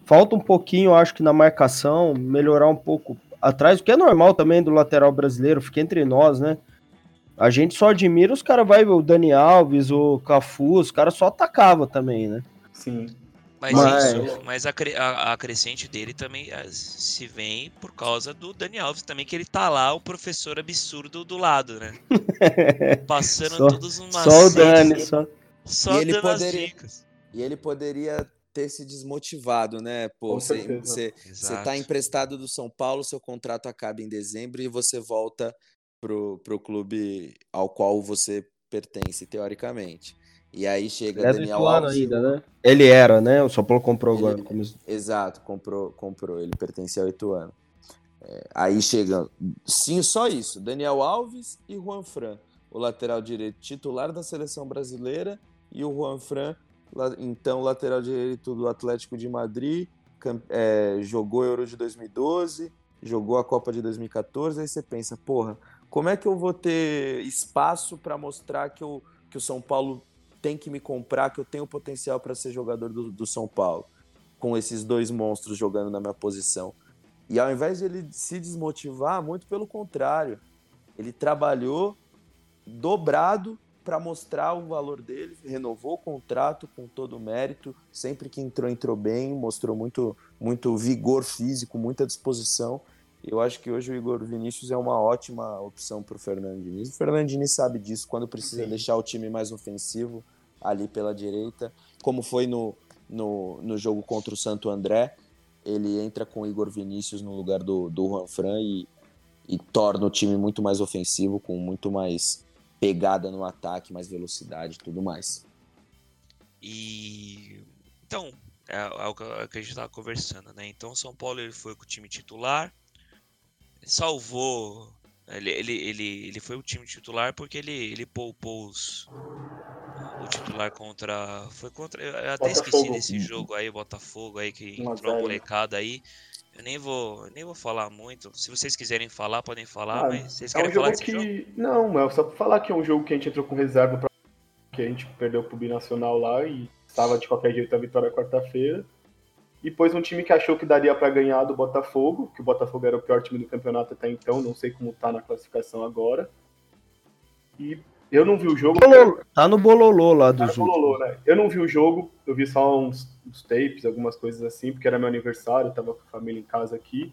Falta um pouquinho, acho que na marcação, melhorar um pouco atrás, o que é normal também do lateral brasileiro, fica entre nós, né? A gente só admira os caras, vai, o Dani Alves, o Cafu, os caras só atacavam também, né? Sim. Mas, Mas- isso, mas a, a, a crescente dele também eh, se vem por causa do Dani Alves também, que ele tá lá, o professor absurdo do lado, né? Passando Só- todos os Só o Dani, só. Só E ele dando as poderia- dicas. E ele poderia ter se desmotivado, né? Pô, você, tá emprestado do São Paulo, seu contrato acaba em dezembro e você volta pro, pro clube ao qual você pertence, teoricamente. E aí chega É Daniel Alves. ainda, né? Ele era, né? O São Paulo comprou Ele- agora no começo. Exato, comprou, comprou. Ele pertencia ao Ituano. É, aí chega, sim, só isso. Daniel Alves e Juan Fran, o lateral direito titular da seleção brasileira e o Juan Fran, então lateral direito do Atlético de Madrid, é, jogou Euro de 2012, jogou a Copa de 2014. Aí você pensa, porra, como é que eu vou ter espaço para mostrar que, eu, que o São Paulo tem que me comprar, que eu tenho potencial para ser jogador do, do São Paulo? com esses dois monstros jogando na minha posição. E ao invés de ele se desmotivar, muito pelo contrário, ele trabalhou dobrado para mostrar o valor dele, renovou o contrato com todo o mérito, sempre que entrou, entrou bem, mostrou muito, muito vigor físico, muita disposição. Eu acho que hoje o Igor Vinícius é uma ótima opção para o Fernando Diniz. O Fernando Diniz sabe disso, quando precisa Sim. deixar o time mais ofensivo ali pela direita, como foi no, no, no jogo contra o Santo André, ele entra com o Igor Vinícius no lugar do, do Juan Fran e, e torna o time muito mais ofensivo, com muito mais pegada no ataque, mais velocidade e tudo mais. E então, é, é o que é o que a gente estava conversando, né? Então, o São Paulo ele foi com o time titular, salvou. Ele, ele, ele, ele foi o time titular porque ele, ele poupou os, o titular contra. Foi contra. Eu até esqueci Botafogo. desse jogo aí, Botafogo aí, que 1 a entrou a 0. molecada aí. Eu nem vou, nem vou falar muito. Se vocês quiserem falar, podem falar, Ah, mas vocês É um falar que. jogo? Não, é só pra falar que é um jogo que a gente entrou com reserva pra... que a gente perdeu pro Binacional lá e estava de qualquer jeito a vitória quarta-feira. E pôs um time que achou que daria pra ganhar do Botafogo, que o Botafogo era o pior time do campeonato até então, não sei como tá na classificação agora. E eu não vi o jogo. Tá no bololô lá Tá no últimos. bololô, né? Eu não vi o jogo, eu vi só uns, uns tapes, algumas coisas assim, porque era meu aniversário, tava com a família em casa aqui.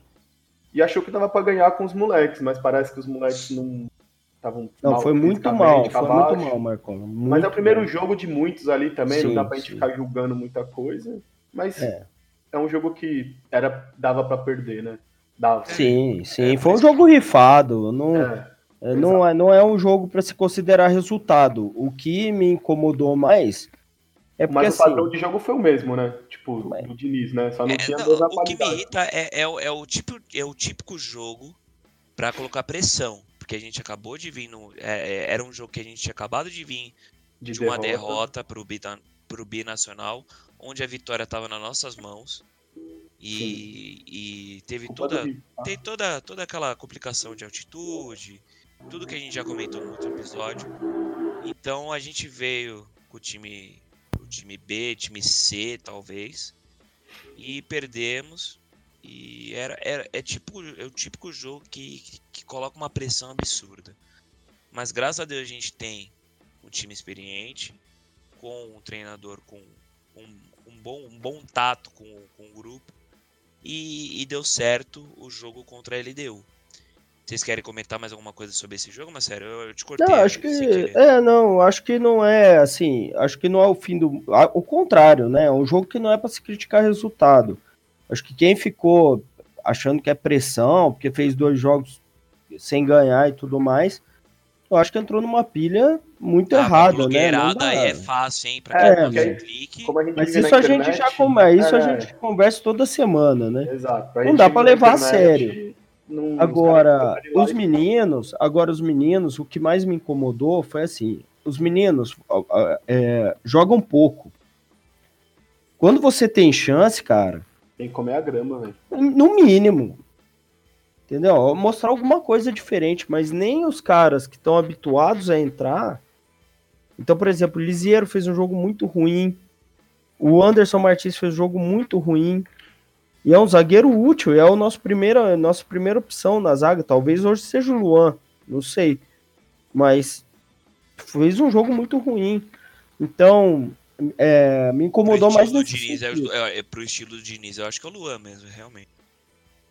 E achou que dava pra ganhar com os moleques, mas parece que os moleques não estavam. Não, foi muito mal, foi abaixo. muito mal. Mas muito é o primeiro mal. jogo de muitos ali também, não Sim, dá pra gente sim. ficar julgando muita coisa. Mas É. é, um jogo que era, dava pra perder, né? Dava. Sim, sim. É, Foi um jogo rifado. Não, É, é, não, é, não é um jogo para se considerar resultado. O que me incomodou mais é porque mas o assim. padrão de jogo foi o mesmo, né? Tipo, Mas- do Diniz, né? Só não É, tinha não, o que me irrita é, é, o- é o tipo, é o típico jogo pra colocar pressão. Porque a gente acabou de vir no. é, é, era um jogo que a gente tinha acabado de vir De, de uma derrota pro, Bita- pro Binacional, onde a vitória estava nas nossas mãos. E, e teve toda, tá? tem toda, toda aquela complicação de altitude, tudo que a gente já comentou no outro episódio. Então a gente veio com o time, o time B, time C, talvez, e perdemos. E era, era é tipo é o típico jogo que, que, que coloca uma pressão absurda. Mas graças a Deus a gente tem um time experiente, com um treinador com um, um bom, um bom tato com, o- com o grupo. E, e deu certo o jogo contra a LDU. Vocês querem comentar mais alguma coisa sobre esse jogo, mas sério, eu, eu te cortei. Não, acho que. querer. É, não, acho que não é assim. Acho que não é o fim do. O contrário, né? É um jogo que não é para se criticar resultado. Acho que quem ficou achando que é pressão, porque fez dois jogos sem ganhar e tudo mais, eu acho que entrou numa pilha muito Ah, errada, né? Não dá- aí é fácil, hein? Pra É, quem não porque dá aí- clique. Como a gente Mas isso a gente internet, já come... isso a é, gente conversa toda semana, né? Exato. Não gente dá na levar a internet, sério. não- os Agora, os meninos, agora os meninos, o que mais me incomodou foi assim, os meninos é, jogam pouco. Quando você tem chance, cara, Tem que comer a grama, velho. no mínimo, entendeu? Mostrar alguma coisa diferente, mas nem os caras que estão habituados a entrar. Então, por exemplo, o Lisieiro fez um jogo muito ruim, o Anderson Martins fez um jogo muito ruim. E é um zagueiro útil, é o nosso primeira, nossa primeira opção na zaga. Talvez hoje seja o Luan, não sei. mas fez um jogo muito ruim. Então, é, me incomodou mais nesse Diniz, é, é, é, pro estilo do Diniz, eu acho que é o Luan mesmo, realmente.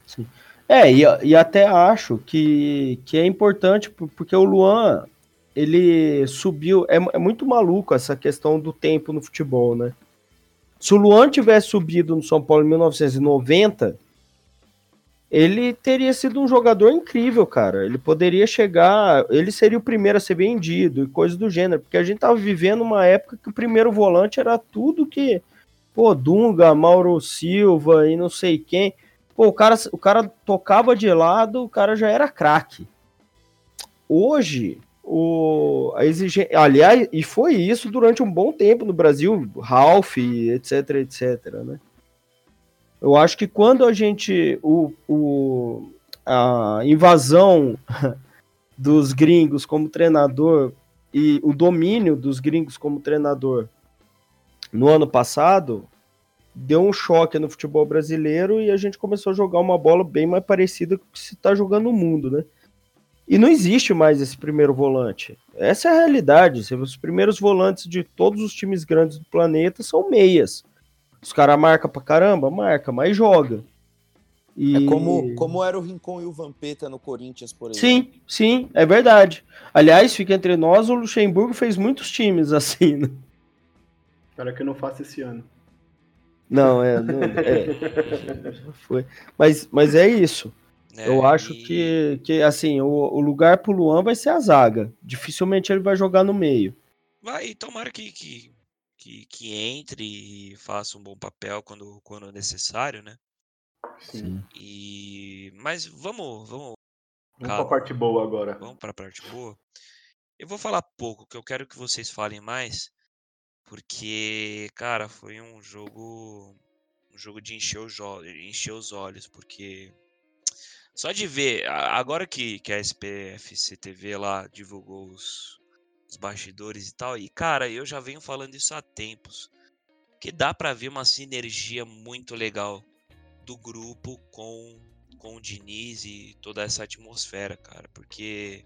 Sim. É, e, e até acho que, que é importante, porque o Luan, ele subiu. É, é muito maluco essa questão do tempo no futebol, né? Se o Luan tivesse subido no São Paulo em 1990, ele teria sido um jogador incrível, cara. Ele poderia chegar, ele seria o primeiro a ser vendido e coisas do gênero, porque a gente tava vivendo uma época que o primeiro volante era tudo que, pô, Dunga, Mauro Silva e não sei quem. Pô, o cara, o cara tocava de lado, o cara já era craque. Hoje, o, a exigência. Aliás, e foi isso durante um bom tempo no Brasil, Ralph, etc, etc, né? Eu acho que quando a gente. O, o, a invasão dos gringos como treinador e o domínio dos gringos como treinador no ano passado deu um choque no futebol brasileiro e a gente começou a jogar uma bola bem mais parecida com o que se está jogando no mundo, né? E não existe mais esse primeiro volante. Essa é a realidade. Os primeiros volantes de todos os times grandes do planeta são meias. Os caras marcam pra caramba, marca, mas joga. E... É como, como era o Rincon e o Vampeta no Corinthians, por exemplo. Sim, sim, é verdade. Aliás, fica entre nós, o Luxemburgo fez muitos times assim, né? Espero que eu não faça esse ano. Não, é. Não, é foi. Mas, mas é isso. É, eu acho e... que, que assim, o, o lugar pro Luan vai ser a zaga. Dificilmente ele vai jogar no meio. Vai, tomara que, que, que, que entre e faça um bom papel quando, quando necessário, né? Sim. E... Mas vamos. Vamos, vamos para a parte boa agora. Vamos para a parte boa. Eu vou falar pouco, que eu quero que vocês falem mais. Porque, cara, foi um jogo. Um jogo de encher os, encher os olhos, porque. Só de ver, agora que, que a SPFC TV lá divulgou os, os bastidores e tal, e cara, eu já venho falando isso há tempos, que dá para ver uma sinergia muito legal do grupo com, com o Diniz e toda essa atmosfera, cara, porque,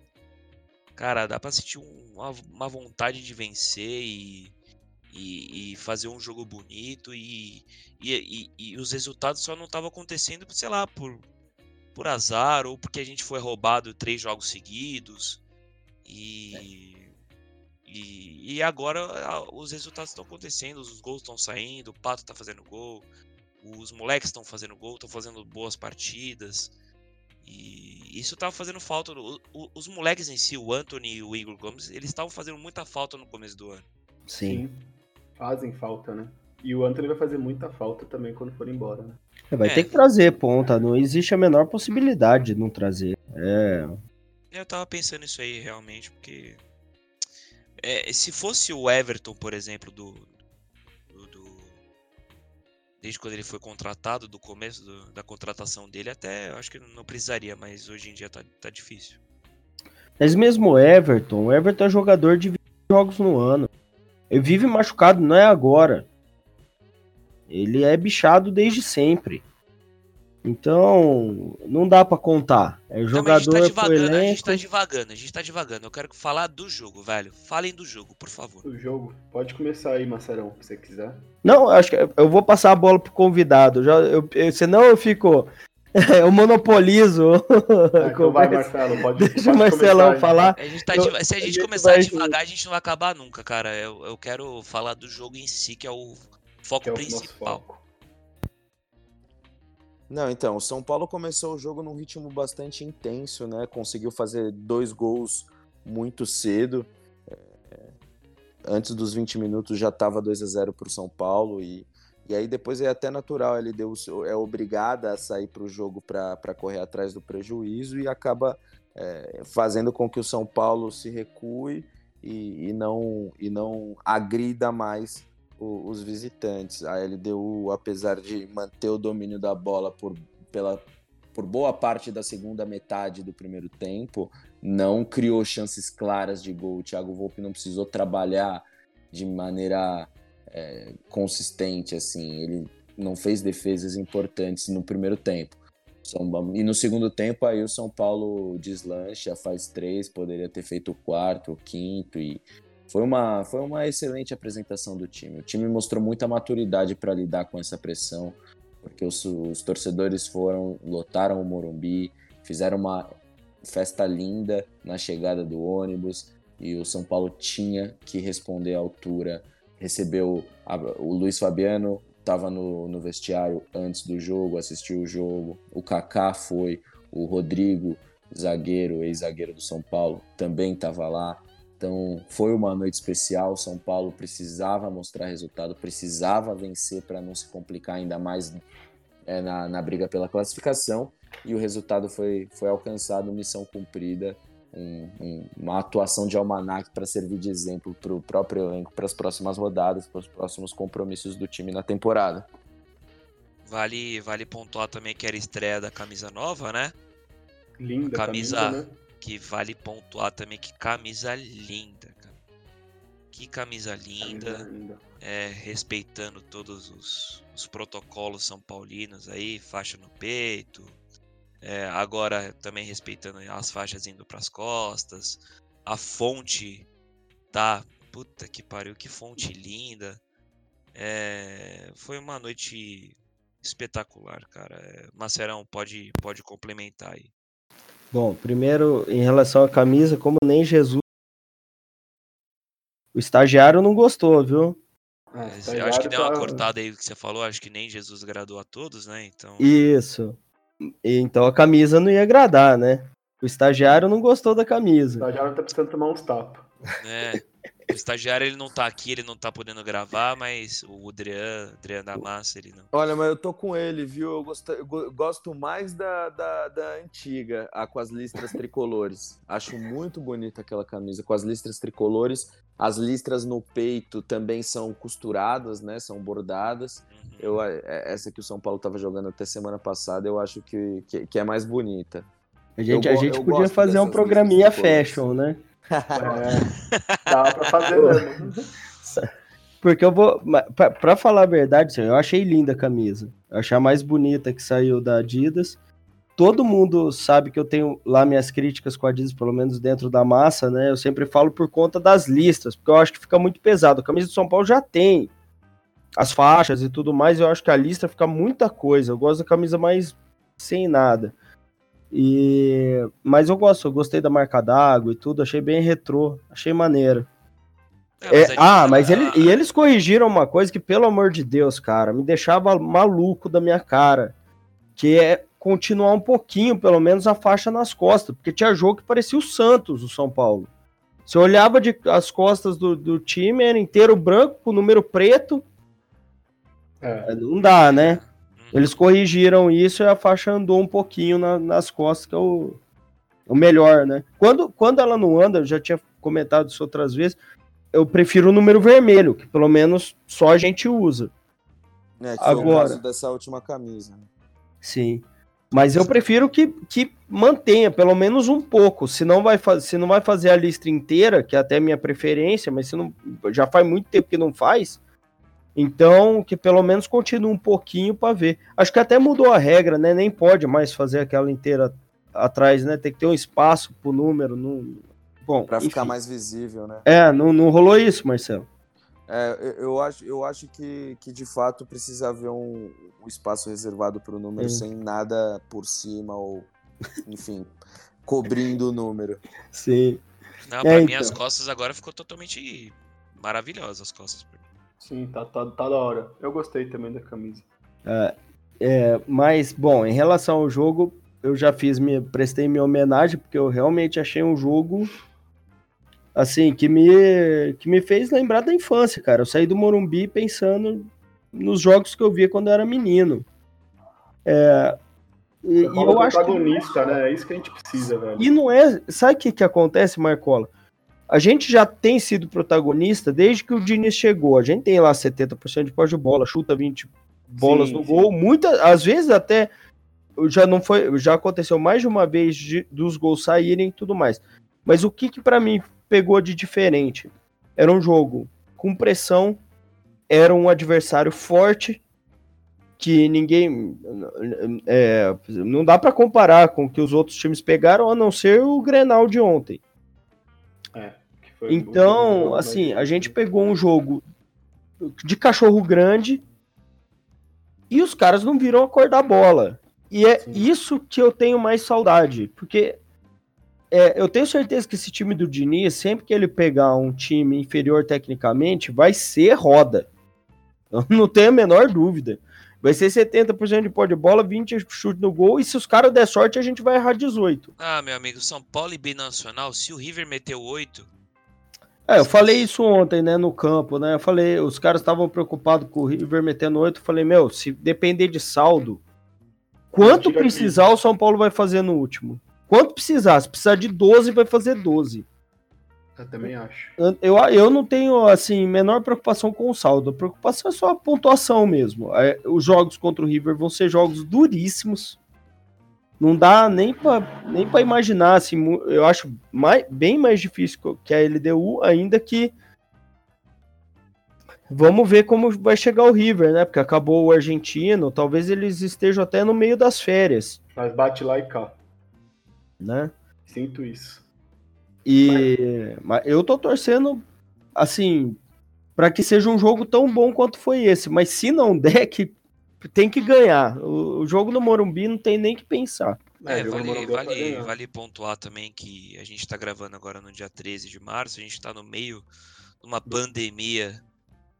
cara, dá pra sentir um, uma, uma vontade de vencer e e, e fazer um jogo bonito e, e, e, os resultados só não estavam acontecendo, sei lá, por, por azar ou porque a gente foi roubado três jogos seguidos e, e, e agora os resultados estão acontecendo, os gols estão saindo, o Pato está fazendo gol, os moleques estão fazendo gol, estão fazendo boas partidas. E isso estava fazendo falta. Os moleques em si, o Anthony e o Igor Gomes, eles estavam fazendo muita falta no começo do ano. Sim. Fazem falta, né? E o Anthony vai fazer muita falta também quando for embora, né? É, vai é. ter que trazer ponta, não existe a menor possibilidade de não trazer. É. Eu tava pensando isso aí realmente, porque. É, se fosse o Everton, por exemplo, do, do, do, Desde quando ele foi contratado, do começo do, da contratação dele, até eu acho que não precisaria, mas hoje em dia tá, tá difícil. Mas mesmo o Everton, o Everton é jogador de jogos no ano. Ele vive machucado, não é agora. Ele é bichado desde sempre. Então, não dá para contar. É jogador não, a, gente tá devagando, a gente tá devagando, a gente tá devagando. Eu quero falar do jogo, velho. Falem do jogo, por favor. O jogo. Pode começar aí, Macerão, se você quiser. Não, acho que eu vou passar a bola pro convidado. Já, eu, senão eu fico eu monopolizo. É, então vai, Marcelo, pode Deixa pode o Marcelão começar, falar. A tá eu, se a gente começar vai... devagar, a gente não vai acabar nunca, cara. Eu, eu quero falar do jogo em si, que é o foco é principal. Foco. Não, então, o São Paulo começou o jogo num ritmo bastante intenso, né? Conseguiu fazer dois gols muito cedo. É, antes dos 20 minutos já estava 2 a 0 para o São Paulo e e aí depois é até natural, ele deu, é obrigada a sair para o jogo para correr atrás do prejuízo e acaba é, fazendo com que o São Paulo se recue e, e não, e não agrida mais o, os visitantes. A LDU, apesar de manter o domínio da bola por, pela, por boa parte da segunda metade do primeiro tempo, não criou chances claras de gol. O Thiago Volpe não precisou trabalhar de maneira é, consistente, assim. Ele não fez defesas importantes no primeiro tempo. E no segundo tempo aí o São Paulo deslancha, faz três, poderia ter feito o quarto, o quinto e foi uma, foi uma excelente apresentação do time. O time mostrou muita maturidade para lidar com essa pressão, porque os, os, torcedores foram, lotaram o Morumbi, fizeram uma festa linda na chegada do ônibus e o São Paulo tinha que responder à altura. Recebeu a, o Luiz Fabiano, estava no, no vestiário antes do jogo, assistiu o jogo. O Kaká foi, o Rodrigo, zagueiro, ex-zagueiro do São Paulo, também estava lá. Então foi uma noite especial. São Paulo precisava mostrar resultado, precisava vencer para não se complicar ainda mais é, na, na briga pela classificação. E o resultado foi, foi alcançado, missão cumprida um, um, uma atuação de almanac para servir de exemplo para o próprio elenco para as próximas rodadas, para os próximos compromissos do time na temporada. Vale, vale pontuar também que era estreia da camisa nova, né? Linda camisa, camisa né? que vale pontuar também que camisa linda, cara. Que camisa linda, camisa linda. É, respeitando todos os, os protocolos são paulinos aí, faixa no peito, é, agora também respeitando as faixas indo para as costas. A fonte tá. Puta que pariu, que fonte linda. É, foi uma noite espetacular, cara. É, Macerão pode, pode complementar aí. Bom, primeiro, em relação à camisa, como nem Jesus. O estagiário não gostou, viu? É, eu acho que deu uma tá cortada aí que você falou, acho que nem Jesus agradou a todos, né? Então. Isso. Então a camisa não ia agradar, né? O estagiário não gostou da camisa. O estagiário tá precisando tomar uns tapas. É. O estagiário ele não tá aqui, ele não tá podendo gravar, mas o Adrian, Adrian da Massa, ele não. Olha, mas eu tô com ele, viu? Eu gosto, eu gosto mais da, da, da, antiga, a com as listras tricolores. Acho muito bonita aquela camisa com as listras tricolores. As listras no peito também são costuradas, né? São bordadas. Uhum. Eu, é, essa que o São Paulo tava jogando até semana passada, eu acho que, que, que é mais bonita. A gente, eu, a gente podia fazer um programinha fashion, né? É, dá pra fazer mesmo. Porque eu vou. Pra, pra, falar a verdade, eu achei linda a camisa. Eu achei a mais bonita que saiu da Adidas. Todo mundo sabe que eu tenho lá minhas críticas com a Adidas, pelo menos dentro da massa, né? Eu sempre falo por conta das listas, porque eu acho que fica muito pesado. A camisa do São Paulo já tem as faixas e tudo mais, eu acho que a lista fica muita coisa. Eu gosto da camisa mais sem nada. E mas eu gosto, eu gostei da marca d'água e tudo, achei bem retrô, achei maneiro. É, é, ah, mas ele, e eles corrigiram uma coisa que, pelo amor de Deus, cara, me deixava maluco da minha cara. Que é continuar um pouquinho, pelo menos, a faixa nas costas. Porque tinha jogo que parecia o Santos, o São Paulo. Você olhava de, as costas do, do time, era inteiro branco, com número preto. É. Não dá, né? Eles corrigiram isso e a faixa andou um pouquinho na, nas costas, que é o, o melhor, né? Quando, quando ela não anda, eu já tinha comentado isso outras vezes, eu prefiro o número vermelho, que pelo menos só a gente usa. É, que Agora, foi o dessa última camisa. Né? Sim. Mas eu prefiro que, que mantenha pelo menos um pouco. Se não, vai se não vai fazer a lista inteira, que é até minha preferência, mas se não, já faz muito tempo que não faz, então, que pelo menos continue um pouquinho para ver. Acho que até mudou a regra, né? Nem pode mais fazer aquela inteira atrás, né? Tem que ter um espaço pro número. No... Bom, para ficar mais visível, né? É, não, não rolou isso, Marcelo. É, eu acho, eu acho que, que de fato precisa haver um, um espaço reservado para o número sem nada por cima ou, enfim, cobrindo o número. Sim. Não, para é, mim então. as costas agora ficou totalmente maravilhosas as costas. Sim, tá, tá, tá da hora. Eu gostei também da camisa. É, é, mas, bom, em relação ao jogo, eu já fiz, me prestei minha homenagem, porque eu realmente achei um jogo assim, que me, que me fez lembrar da infância, cara. Eu saí do Morumbi pensando nos jogos que eu via quando eu era menino. É, e, e eu acho que... né? É isso que a gente precisa, velho. E não é. Sabe o que, que acontece, Marcola? A gente já tem sido protagonista desde que o Diniz chegou. A gente tem lá 70% de pós de bola, chuta 20 bolas sim, no sim. gol. Muitas, às vezes até já não foi, já aconteceu mais de uma vez de, dos gols saírem e tudo mais. Mas o que que para mim pegou de diferente? Era um jogo com pressão, era um adversário forte que ninguém. É, não dá para comparar com o que os outros times pegaram, a não ser o Grenal de ontem. É, então, assim, a gente pegou um jogo de cachorro grande e os caras não viram a cor da bola. E é Sim. isso que eu tenho mais saudade, porque é, eu tenho certeza que esse time do Diniz, sempre que ele pegar um time inferior tecnicamente, vai ser roda. Eu não tenho a menor dúvida. Vai ser 70% de pó de bola, 20% chute no gol, e se os caras der sorte, a gente vai errar 18. Ah, meu amigo, São Paulo e Binacional, se o River meteu 8. É, eu falei isso ontem, né, no campo, né? Eu falei, os caras estavam preocupados com o River metendo 8. Eu falei, meu, se depender de saldo, quanto precisar, aqui. o São Paulo vai fazer no último? Quanto precisar? Se precisar de 12, vai fazer 12. Eu também acho. Eu, eu não tenho, assim, menor preocupação com o saldo. A preocupação é só a pontuação mesmo. É, os jogos contra o River vão ser jogos duríssimos. Não dá nem para nem pra imaginar, assim, eu acho mais, bem mais difícil que a LDU, ainda que Vamos ver como vai chegar o River, né? Porque acabou o argentino, talvez eles estejam até no meio das férias. Mas bate lá e cá. Né? Sinto isso. E mas eu tô torcendo assim para que seja um jogo tão bom quanto foi esse, mas se não der que tem que ganhar. O, o jogo no Morumbi não tem nem que pensar. É, é vale, vale, vale pontuar também que a gente está gravando agora no dia 13 de março, a gente está no meio de uma pandemia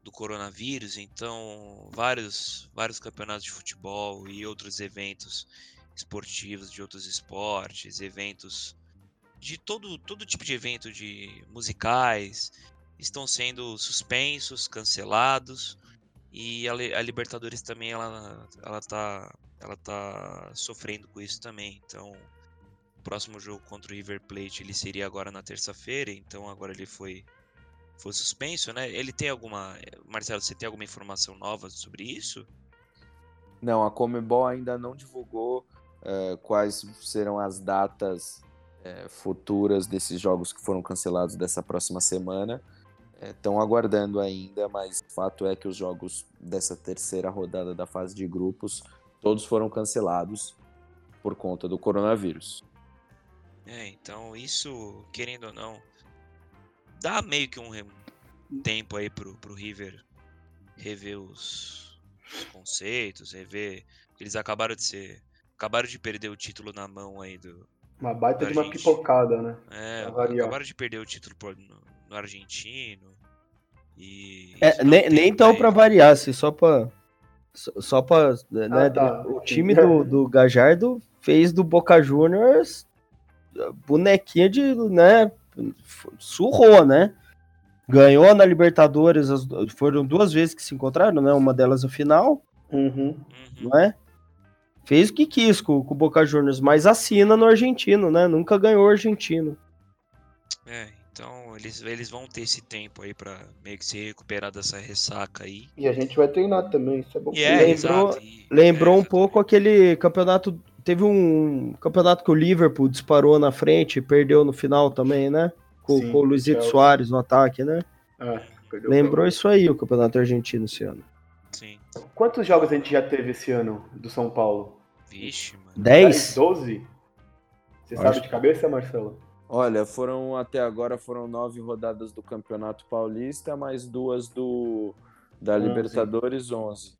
do coronavírus, então vários, vários campeonatos de futebol e outros eventos esportivos de outros esportes, eventos de todo, todo tipo de evento de musicais estão sendo suspensos, cancelados e a, a, Libertadores também ela ela tá ela tá sofrendo com isso também. Então, o próximo jogo contra o River Plate ele seria agora na terça-feira, então agora ele foi foi suspenso, né? Ele tem alguma Marcelo, você tem alguma informação nova sobre isso? Não, a Comebol ainda não divulgou uh, quais serão as datas é, futuras desses jogos que foram cancelados dessa próxima semana. Estão é, aguardando ainda, mas o fato é que os jogos dessa terceira rodada da fase de grupos todos foram cancelados por conta do coronavírus. É, então isso, querendo ou não, dá meio que um tempo aí pro, pro River rever os, os conceitos, rever. Eles acabaram de ser. Acabaram de perder o título na mão aí do, uma baita de uma pipocada, né? É, acabaram de perder o título no, no argentino. E. É, nem, nem tão pra variar, assim, só pra. Só, pra. Né, ah, tá. O time do, do Gajardo fez do Boca Juniors bonequinha de. né? Surrou, né? Ganhou na Libertadores, as, foram duas vezes que se encontraram, né? Uma delas a final. Uhum. Não é? Fez o que quis com, com o Boca Juniors, mas assina no argentino, né? Nunca ganhou o argentino. É, então eles, eles vão ter esse tempo aí para meio que se recuperar dessa ressaca aí. E a gente vai treinar também, isso é bom. é, lembrou e, lembrou é, um pouco aquele campeonato. Teve um campeonato que o Liverpool disparou na frente e perdeu no final também, né? Com, Sim, com o Luizito é Soares no ataque, né? É, lembrou isso aí, o campeonato argentino esse ano. Sim. Quantos jogos a gente já teve esse ano do São Paulo? Vixe, mano. 10? 12? Você sabe de cabeça, Marcelo? Olha, foram até agora foram nove rodadas do Campeonato Paulista, mais duas do da 11. Libertadores, 11.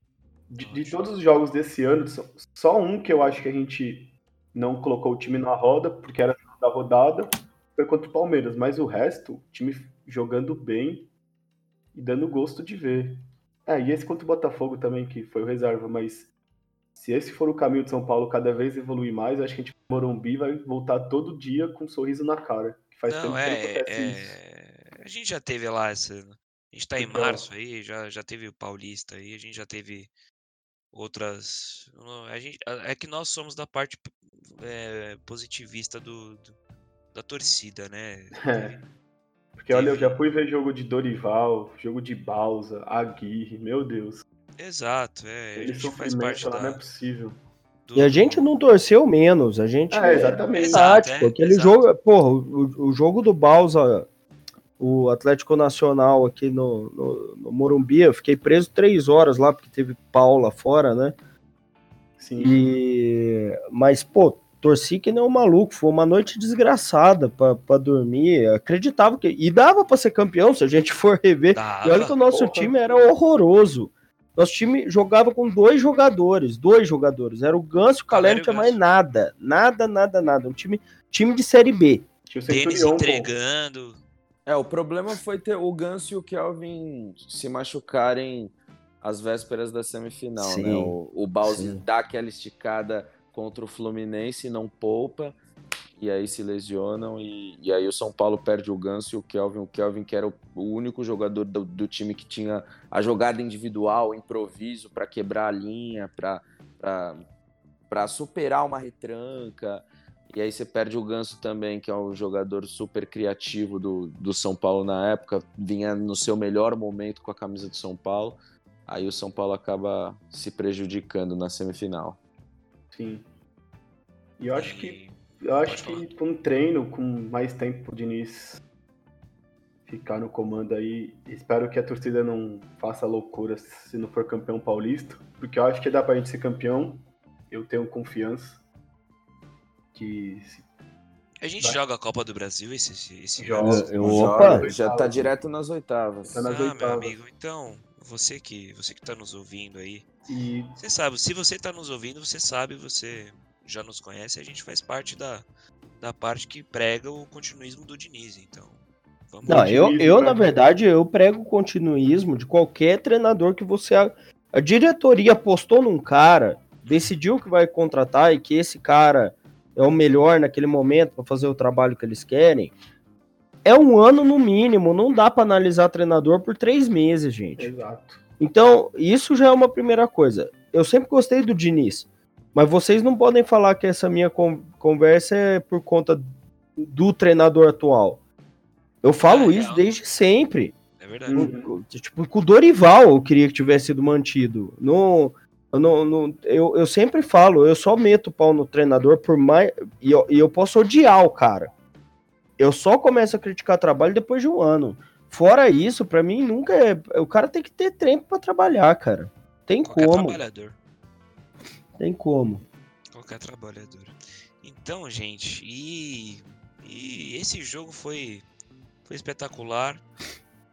De, de, todos os jogos desse ano, só um que eu acho que a gente não colocou o time na roda, porque era da rodada, foi contra o Palmeiras. Mas o resto, o time jogando bem e dando gosto de ver. É, e esse contra o Botafogo também, que foi o reserva, mas se esse for o caminho de São Paulo cada vez evoluir mais, acho que a gente Morumbi vai voltar todo dia com um sorriso na cara. Que faz Não, tempo é, que é... A gente já teve lá essa. A gente tá em então... março aí, já, já teve o Paulista aí, a gente já teve outras. A gente, é que nós somos da parte é, positivista do, do, da torcida, né? É. Porque olha, eu já fui ver jogo de Dorival, jogo de Balsa, Aguirre, meu Deus. Exato, é. Ele a gente faz parte da... não é possível. Do... E a gente não torceu menos, a gente. É, exatamente. Exato, é, aquele exato. jogo, porra, o, o, jogo do Balsa, o Atlético Nacional aqui no, no, no, Morumbi, eu fiquei preso três horas lá, porque teve Paula fora, né? Sim. E... Mas, pô, torci que nem um maluco. Foi uma noite desgraçada para dormir. Acreditava que. E dava para ser campeão se a gente for rever. Dava, e olha que o nosso porra. time era horroroso. Nosso time jogava com dois jogadores, dois jogadores. Era o Ganso e o Calé, não tinha mais nada. Nada, nada, nada. Um time, time de Série B. Denis entregando. É, o problema foi ter o Ganso e o Kelvin se machucarem às vésperas da semifinal, né? sim, né? O, o Bowser dá aquela esticada contra o Fluminense, não poupa, e aí se lesionam, e, e aí o São Paulo perde o Ganso e o Kelvin. O Kelvin, que era o, o único jogador do, do, time que tinha a jogada individual, improviso para quebrar a linha, para superar uma retranca. E aí você perde o Ganso também, que é um jogador super criativo do, do São Paulo na época, vinha no seu melhor momento com a camisa do São Paulo. Aí o São Paulo acaba se prejudicando na semifinal. Sim. E eu acho que eu acho que com um treino, com mais tempo o Diniz ficar no comando aí, espero que a torcida não faça loucura se não for campeão paulista, porque eu acho que dá pra gente ser campeão. Eu tenho confiança que a gente Vai. joga a Copa do Brasil esse, esse joga, eu, Opa, já tá direto nas oitavas. Tá nas ah, oitavas. meu amigo, então, você que você que tá nos ouvindo aí, e... você sabe, se você tá nos ouvindo, você sabe, você já nos conhece, a gente faz parte da, da parte que prega o continuismo do Diniz, então. Vamos Não, eu, eu na verdade, eu prego o continuismo de qualquer treinador que você. A, a diretoria apostou num cara, decidiu que vai contratar e que esse cara é o melhor naquele momento para fazer o trabalho que eles querem. É um ano no mínimo, não dá para analisar treinador por três meses, gente. Exato. Então, isso já é uma primeira coisa. Eu sempre gostei do Diniz. Mas vocês não podem falar que essa minha conversa é por conta do treinador atual. Eu falo é, isso desde sempre. É verdade. No, tipo, com o Dorival eu queria que tivesse sido mantido. No, no, no, eu, eu sempre falo, eu só meto o pau no treinador por mais. E eu, e eu posso odiar o cara. Eu só começo a criticar trabalho depois de um ano. Fora isso, para mim nunca é. O cara tem que ter tempo para trabalhar, cara. Tem Qualquer como. Trabalhador. Tem como. Qualquer trabalhador. Então, gente, e, e esse jogo foi, foi espetacular.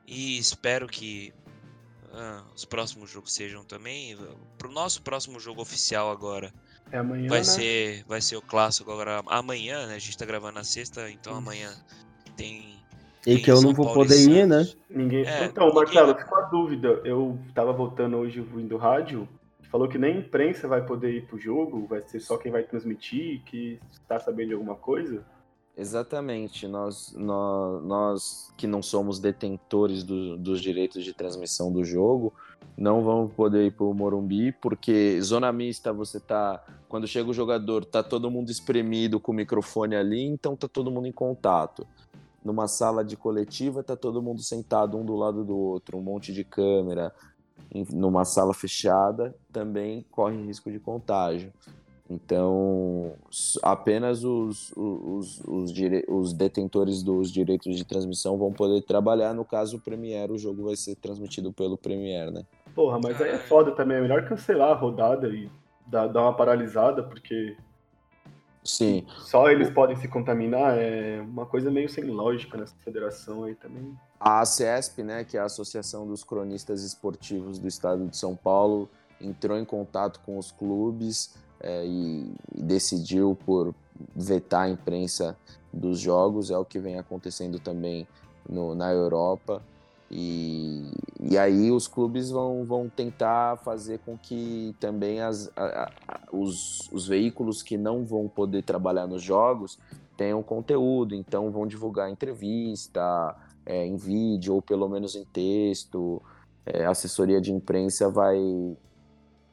E espero que ah, os próximos jogos sejam também. Pro nosso próximo jogo oficial agora. É amanhã. Vai né? ser, vai ser o clássico agora amanhã, né? A gente tá gravando na sexta, então Isso. amanhã tem. E que eu São não vou Paulo poder ir, né? Ninguém. É, então, Marcelo, ficou a dúvida. Eu tava voltando hoje vindo rádio falou que nem a imprensa vai poder ir pro jogo, vai ser só quem vai transmitir, que está sabendo de alguma coisa? Exatamente. Nós, nós, nós que não somos detentores do, dos direitos de transmissão do jogo, não vamos poder ir pro Morumbi, porque zona mista você tá. Quando chega o jogador, tá todo mundo espremido com o microfone ali, então tá todo mundo em contato. Numa sala de coletiva, tá todo mundo sentado um do lado do outro, um monte de câmera, numa sala fechada também corre risco de contágio. Então, apenas os, os, os, dire... os, detentores dos direitos de transmissão vão poder trabalhar. No caso, o Premiere, o jogo vai ser transmitido pelo Premiere, né? Porra, mas aí é foda também. É melhor cancelar a rodada e dar, dar uma paralisada, porque Sim. Só eles podem se contaminar, é uma coisa meio sem lógica nessa federação aí também. A ACESP, né, que é a Associação dos Cronistas Esportivos do Estado de São Paulo, entrou em contato com os clubes é, e, e decidiu por vetar a imprensa dos jogos, é o que vem acontecendo também no, na Europa. E, e aí os clubes vão, vão tentar fazer com que também as, a, a, os, os veículos que não vão poder trabalhar nos jogos tenham conteúdo, então vão divulgar entrevista é, em vídeo ou pelo menos em texto. É, a assessoria de imprensa vai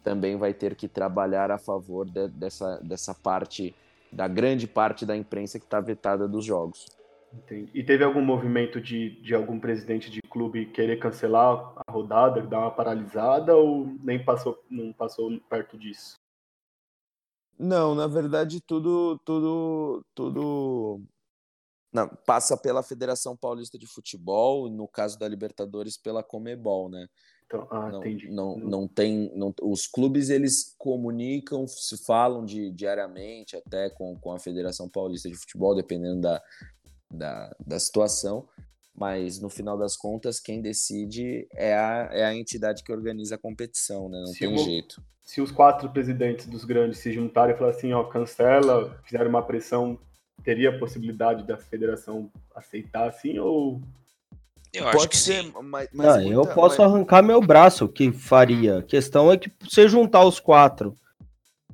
também vai ter que trabalhar a favor de, dessa, dessa parte, da grande parte da imprensa que está vetada dos jogos. Entendi. E teve algum movimento de, de algum presidente de clube querer cancelar a rodada, dar uma paralisada ou nem passou, não passou perto disso? Não, na verdade tudo, tudo, tudo não, passa pela Federação Paulista de Futebol, no caso da Libertadores pela Comebol, né? Então, ah, Não, entendi. não, não tem. Não, os clubes eles comunicam, se falam de, diariamente até com, com a Federação Paulista de Futebol, dependendo da, da, da situação. Mas no final das contas, quem decide é a, é a entidade que organiza a competição, né? Não Se tem o- jeito. Se os quatro presidentes dos grandes se juntarem e falar assim, ó, cancela, fizeram uma pressão, teria a possibilidade da federação aceitar assim ou Eu acho Pode que ser, sim. mas, mas Ah, eu muita- posso mas- arrancar meu braço, o que faria. A questão é que você juntar os quatro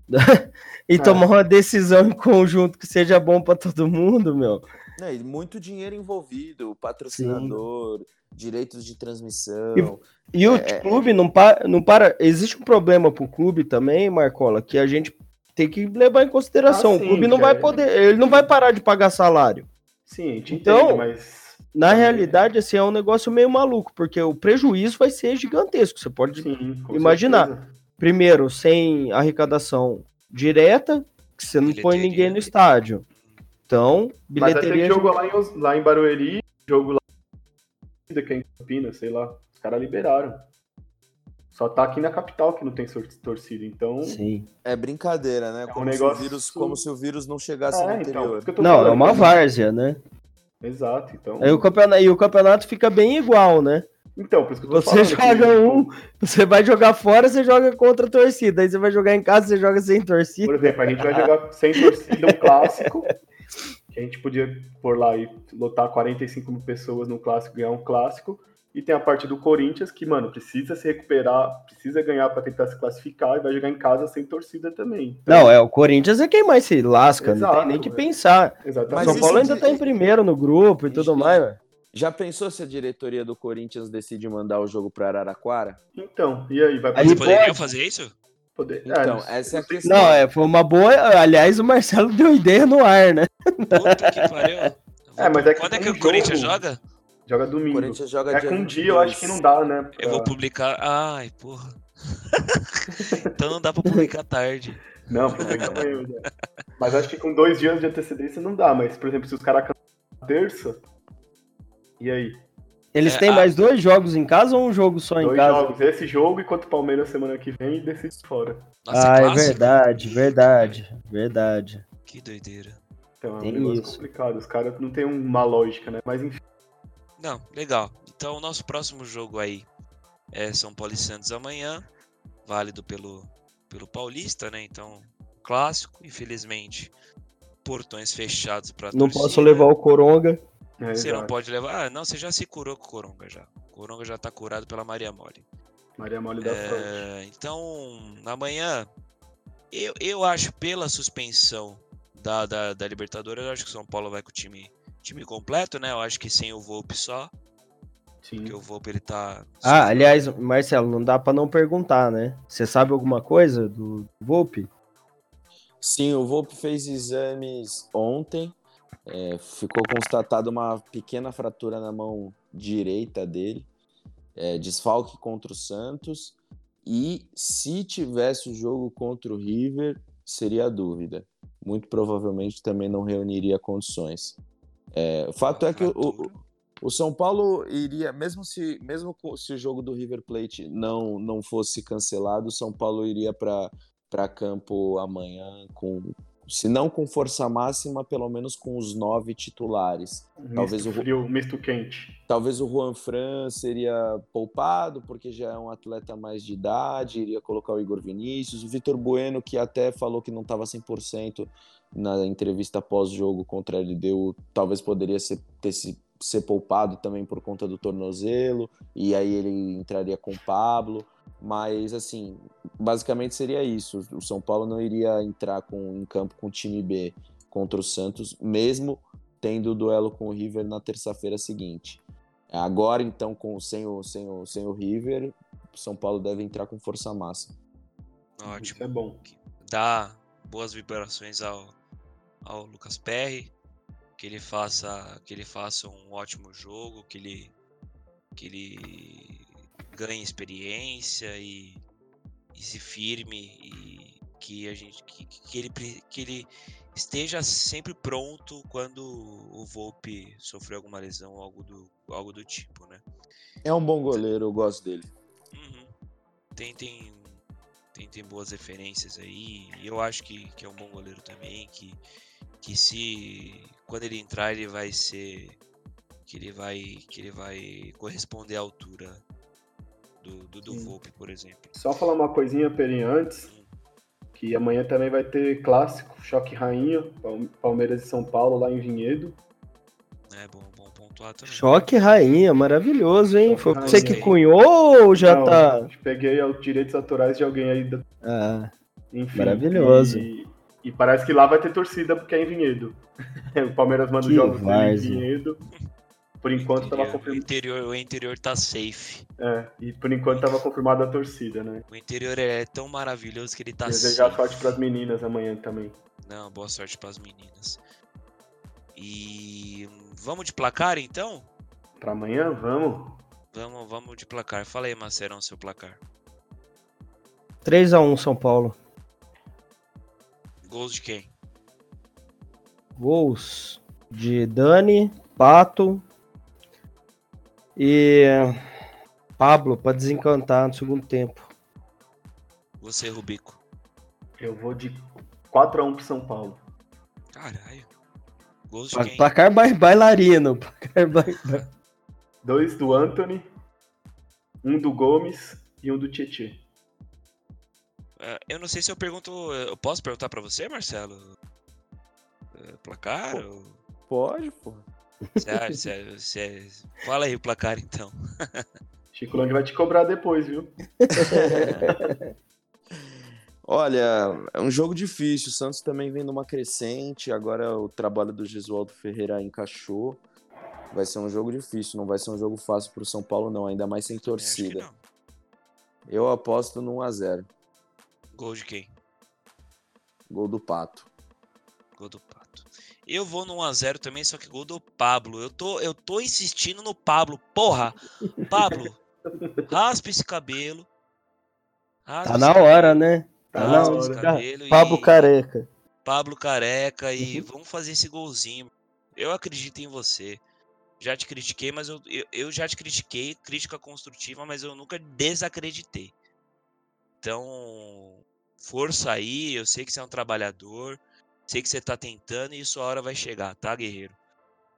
e É. tomar uma decisão em conjunto que seja bom pra todo mundo, meu. É, e muito dinheiro envolvido, patrocinador, direitos de transmissão. E o É, clube não, pa não para. Existe um problema pro clube também, Marcola, que a gente tem que levar em consideração. Ah, o sim, clube não que vai é- poder, ele não vai parar de pagar salário. sim, a gente Então, entende, mas Na realidade, assim, é um negócio meio maluco, porque o prejuízo vai ser gigantesco. Você pode sim, imaginar. certeza. primeiro, sem arrecadação direta, que você não põe Bilheteria. ninguém no estádio. Então, Mas até bilheteria. que jogo lá em, lá em Barueri, jogo lá que é em Campinas, sei lá, os caras liberaram. Só tá aqui na capital que não tem torcida, então Sim. É brincadeira, né? É um Como, se negócio- o vírus, como se o vírus não chegasse É, no então, interior. eu tô Não, é falando. uma várzea, né? Exato, então. Aí o campeonato, e o campeonato fica bem igual, né? Então, por isso que eu tô Você falando. joga que, um, você vai jogar fora, você joga contra a torcida. Aí você vai jogar em casa, você joga sem torcida. Por exemplo, a gente vai jogar sem torcida um clássico. Que a gente podia pôr lá e lotar 45 mil pessoas no clássico, ganhar um clássico. E tem a parte do Corinthians, que, mano, precisa se recuperar, precisa ganhar pra tentar se classificar e vai jogar em casa sem torcida também. Então, Não, é o Corinthians é quem mais se lasca, não tem Exato, nem que é. pensar. Exatamente. São Mas Paulo isso ainda de- tá em primeiro no grupo e tudo Isso. mais, velho. Já pensou se a diretoria do Corinthians decide mandar o jogo para Araraquara? Então, e aí? Vai Aí Vocês pode- poderiam fazer isso? poder. Então, não- essa é a questão. Não, é, foi uma boa. Aliás, o Marcelo deu ideia no ar, né? Puta que pariu. É, mas é que Quando é que o Corinthians jogo- joga? O domingo. Corinthians joga É dia com um dia, eu acho que não dá, né? Eu vou pra- publicar. Ai, porra. então não dá pra publicar tarde. Não, publica amanhã. né? Mas acho que com dois dias de antecedência não dá. Mas, por exemplo, se os caras terça, e aí? Eles É, têm a- mais dois jogos em casa ou um jogo só em Dois casa? jogos. Esse jogo e contra o Palmeiras semana que vem e decide fora. Nossa, ah, é clássico? verdade, verdade, verdade. Que doideira. Então é um Tem negócio isso. complicado. Os caras não tem uma lógica, né? Mas enfim. Não, legal. Então o nosso próximo jogo aí é São Paulo e Santos amanhã. Válido pelo, pelo Paulista, né? Então, clássico, infelizmente. Portões fechados pra Não torcida. posso levar o Coronga. É, Você não pode levar. Ah, não, você já se curou com o Coronga já. O Coronga já tá curado pela Maria Mole. Maria Mole da. É, então, amanhã, eu, eu acho pela suspensão da, da, da Libertadores, eu acho que o São Paulo vai com o time, time completo, né? Eu acho que sem o Volpe só, Sim. porque o Volpe ele tá. Ah, aliás, Marcelo, não dá pra não perguntar, né? Você sabe alguma coisa do Volpe? Sim, o Volpe fez exames ontem. é, ficou constatada uma pequena fratura na mão direita dele. é, desfalque contra o Santos. E se tivesse o jogo contra o River, seria a dúvida. Muito provavelmente também não reuniria condições. É, o fato é que o, o, São Paulo iria, mesmo se, mesmo se o jogo do River Plate não, não fosse cancelado, o São Paulo iria para campo amanhã com, se não com força máxima, pelo menos com os nove titulares. talvez misto o- frio, misto quente. Talvez o Juan Fran seria poupado, porque já é um atleta mais de idade, iria colocar o Igor Vinícius. O Vitor Bueno, que até falou que não estava 100% na entrevista pós-jogo contra a LDU, talvez poderia ser, ter se, ser poupado também por conta do tornozelo, e aí ele entraria com o Pablo. Mas, assim, basicamente seria isso. O São Paulo não iria entrar com, em campo com o time B contra o Santos, mesmo tendo o duelo com o River na terça-feira seguinte. Agora, então, com, sem, o, sem, o, sem o River, o São Paulo deve entrar com força máxima. Ótimo. Isso é bom. Dá boas vibrações ao, ao Lucas Perry. Que ele faça, que ele faça um ótimo jogo, que ele, que ele ganhe experiência e, e se firme e que a gente que, que ele que ele esteja sempre pronto quando o Volpe sofrer alguma lesão ou algo do algo do tipo, né? É um bom goleiro, eu gosto dele. Uhum. tem, tem, tem, tem boas referências aí. E eu acho que, que é um bom goleiro também. Que, que se quando ele entrar ele vai ser. Que ele vai. Que ele vai corresponder à altura do, do, do Volpe, por exemplo. Só falar uma coisinha, Peri, antes. Hum. Que amanhã também vai ter clássico, choque rainha, Palme- Palmeiras e São Paulo lá em Vinhedo. É bom, bom pontuar também. Choque rainha, maravilhoso, hein? Choque Foi rainha. você que cunhou ou já Não, tá. Peguei os direitos autorais de alguém aí da Ah, Enfim, Maravilhoso. E, e parece que lá vai ter torcida porque é em Vinhedo. o Palmeiras manda os Que jogos em. Vinhedo. Por enquanto tava o confirmado. interior, o interior tá safe. É, e por enquanto tava confirmada a torcida, né? O interior é tão maravilhoso que ele tá Desejar safe. sorte pras meninas amanhã também. Não, boa sorte pras meninas. E vamos de placar então? Pra amanhã, vamos. Vamos, vamos de placar. Fala aí, Macerão, seu placar. 3x1 São Paulo. Gols de quem? Gols de Dani, Pato e Pablo pra desencantar no segundo tempo. Você, Rubico. Eu vou de 4x1 pro São Paulo. Caralho. Gols de Pla- quem? Placar ba- bailarino. Placar Dois do Anthony, um do Gomes e um do Tietê. É, Eu não sei se eu pergunto. Eu posso perguntar pra você, Marcelo? É, Placar? Pô. ou- Pode, pô. Acha- você- você- Fala aí o placar então. Chico Lang vai te cobrar depois, viu? Olha, é um jogo difícil. O Santos também vem numa crescente. Agora o trabalho do Gesualdo Ferreira encaixou. Vai ser um jogo difícil. Não vai ser um jogo fácil pro São Paulo, não. Ainda mais sem torcida. Eu aposto no 1x0. Gol de quem? Gol do Pato. Gol do Pato. Eu vou no 1x0 também, só que gol do Pablo. Eu tô, eu tô insistindo no Pablo. Porra! Pablo, raspa esse cabelo. Raspa Tá na hora, né? Tá na hora. esse hora. cabelo Pablo e- Careca. Pablo Careca e vamos fazer esse golzinho. Eu acredito em você. Já te critiquei, mas eu, eu, eu já te critiquei, crítica construtiva, mas eu nunca desacreditei. Então, força aí, eu sei que você é um trabalhador, sei que você tá tentando e sua hora vai chegar, tá, guerreiro?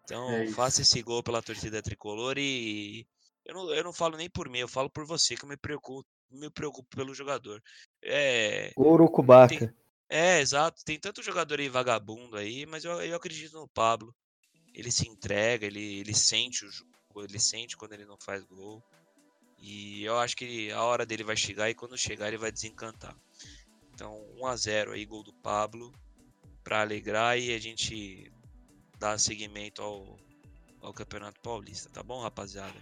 Então, É faça esse gol pela torcida tricolor e eu não, eu não falo nem por mim, eu falo por você, que eu me preocupo, me preocupo pelo jogador. É, Urucubaca. é, exato. Tem tanto jogador aí vagabundo aí, mas eu, eu acredito no Pablo. Ele se entrega, ele, ele sente o jogo, ele sente quando ele não faz gol. E eu acho que a hora dele vai chegar e quando chegar ele vai desencantar. Então, 1 a 0 aí, gol do Pablo, pra alegrar e a gente dar seguimento ao, ao Campeonato Paulista, tá bom, rapaziada?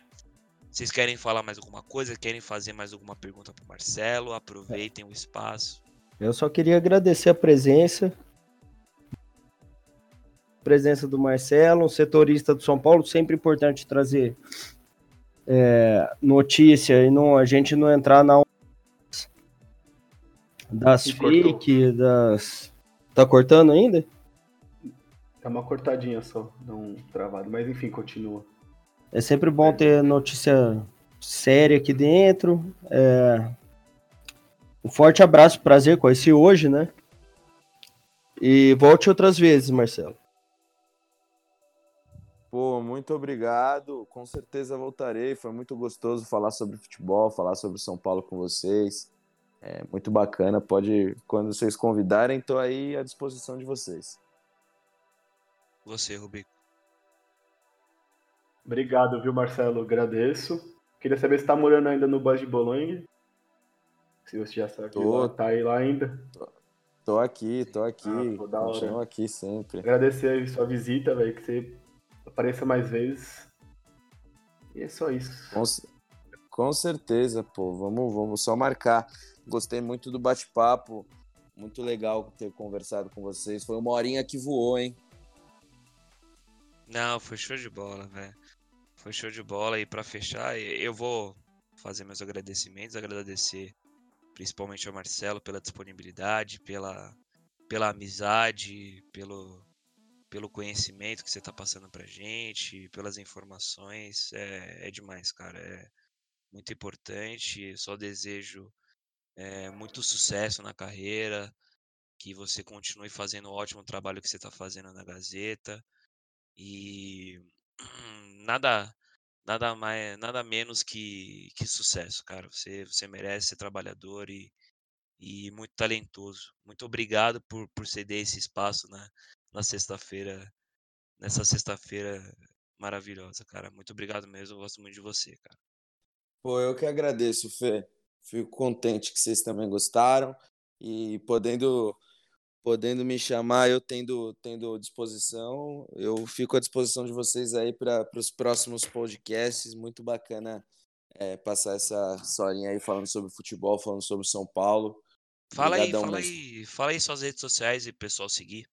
Vocês querem falar mais alguma coisa? Querem fazer mais alguma pergunta pro Marcelo? Aproveitem o espaço. Eu só queria agradecer a presença. Presença do Marcelo, um setorista do São Paulo, sempre importante trazer é, notícia e não, a gente não entrar na onda das cortou. fake, das. Tá cortando ainda? Tá uma cortadinha só, um travado. Mas enfim, continua. É sempre bom ter notícia séria aqui dentro. É, Um forte abraço, prazer conheci hoje, né? E volte outras vezes, Marcelo. Pô, muito obrigado. Com certeza voltarei. Foi muito gostoso falar sobre futebol, falar sobre São Paulo com vocês. É muito bacana. Pode, quando vocês convidarem, tô aí à disposição de vocês. Você, Rubico. Obrigado, viu, Marcelo? Agradeço. Queria saber se tá morando ainda no Bas de Bolonha. Se você já sabe, Tô. tá aí lá ainda. Tô aqui, tô aqui. Ah, pô, da hora. Continuo aqui sempre. Agradecer aí sua visita, velho, que você apareça mais vezes. E é só isso. Com, com certeza, pô. Vamos, vamos só marcar. Gostei muito do bate-papo. Muito legal ter conversado com vocês. Foi uma horinha que voou, hein? Não, foi show de bola, velho. Foi show de bola. E pra fechar, eu vou fazer meus agradecimentos, agradecer principalmente ao Marcelo pela disponibilidade, pela, pela amizade, pelo, pelo conhecimento que você tá passando pra gente, pelas informações. É, é demais, cara. É muito importante. Só desejo é, muito sucesso na carreira, que você continue fazendo o ótimo trabalho que você está fazendo na Gazeta e nada nada mais nada menos que, que sucesso, cara. Você você merece ser trabalhador e, e muito talentoso. Muito obrigado por, por ceder esse espaço na, na sexta-feira, nessa sexta-feira maravilhosa, cara. Muito obrigado mesmo. Eu gosto muito de você, cara. Pô, eu que agradeço, Fê. Fico contente que vocês também gostaram e podendo podendo me chamar, eu tendo, tendo disposição, eu fico à disposição de vocês aí para os próximos podcasts. Muito bacana é, passar essa historinha aí falando sobre futebol, falando sobre São Paulo. Fala Obrigadão aí, fala aí, fala aí suas redes sociais e o pessoal seguir.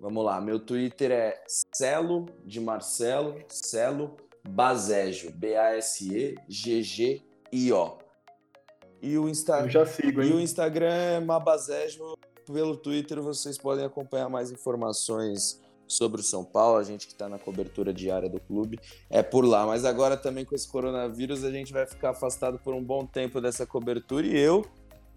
Vamos lá, meu Twitter é Celo de Marcelo, Celo Basejo, B-A-S-E-G-G-I-O. E o, Insta... Eu já sigo, hein? e o Instagram é Mabazejo pelo Twitter vocês podem acompanhar mais informações sobre o São Paulo, a gente que está na cobertura diária do clube, é por lá. Mas agora também com esse coronavírus a gente vai ficar afastado por um bom tempo dessa cobertura e eu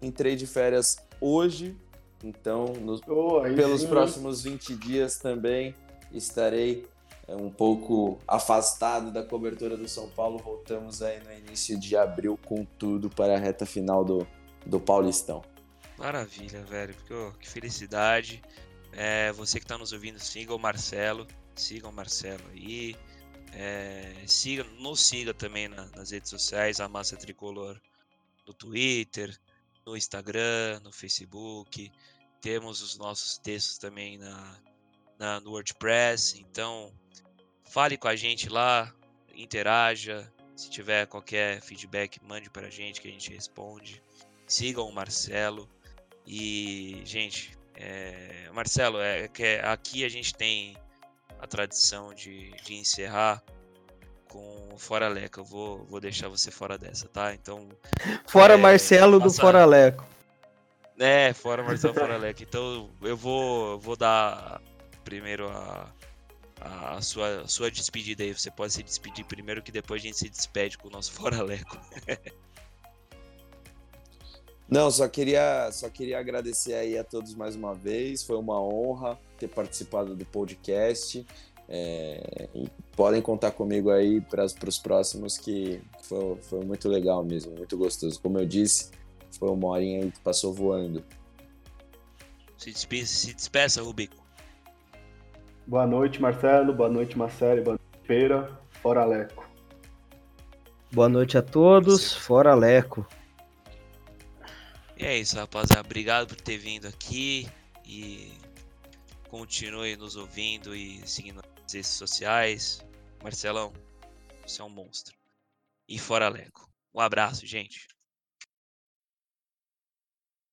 entrei de férias hoje, então nos, oh, pelos sim. próximos 20 dias também estarei é, um pouco afastado da cobertura do São Paulo. Voltamos aí no início de abril com tudo para a reta final do, do Paulistão. Maravilha, velho. Porque, oh, que felicidade. É, você que está nos ouvindo, siga o Marcelo. Siga o Marcelo aí. É, siga, nos siga também na, nas redes sociais, a Massa Tricolor no Twitter, no Instagram, no Facebook. Temos os nossos textos também na, na, no WordPress. Então, fale com a gente lá, interaja. Se tiver qualquer feedback, mande para a gente que a gente responde. Sigam o Marcelo. E, gente, é, Marcelo, é que aqui a gente tem a tradição de, de encerrar com o Fora Leco. Eu vou, vou deixar você fora dessa, tá? Então. Fora é, Marcelo passa... do Fora Leco. É, fora Marcelo Fora Leco. Então eu vou, vou dar primeiro a, a sua, a sua despedida aí. Você pode se despedir primeiro, que depois a gente se despede com o nosso Fora Leco. Não, só queria, só queria agradecer aí a todos mais uma vez. Foi uma honra ter participado do podcast. É, podem contar comigo aí para os próximos, que foi, foi muito legal mesmo, muito gostoso. Como eu disse, foi uma horinha aí que passou voando. Se despeça, se despeça Rubico. Boa noite, Marcelo. Boa noite, Marcelo. Boa noite, Feira. Fora Leco. Boa noite a todos. Fora Leco. E é isso, rapaziada. Obrigado por ter vindo aqui e continue nos ouvindo e seguindo redes sociais. Marcelão, você é um monstro. E fora Leco. Um abraço, gente.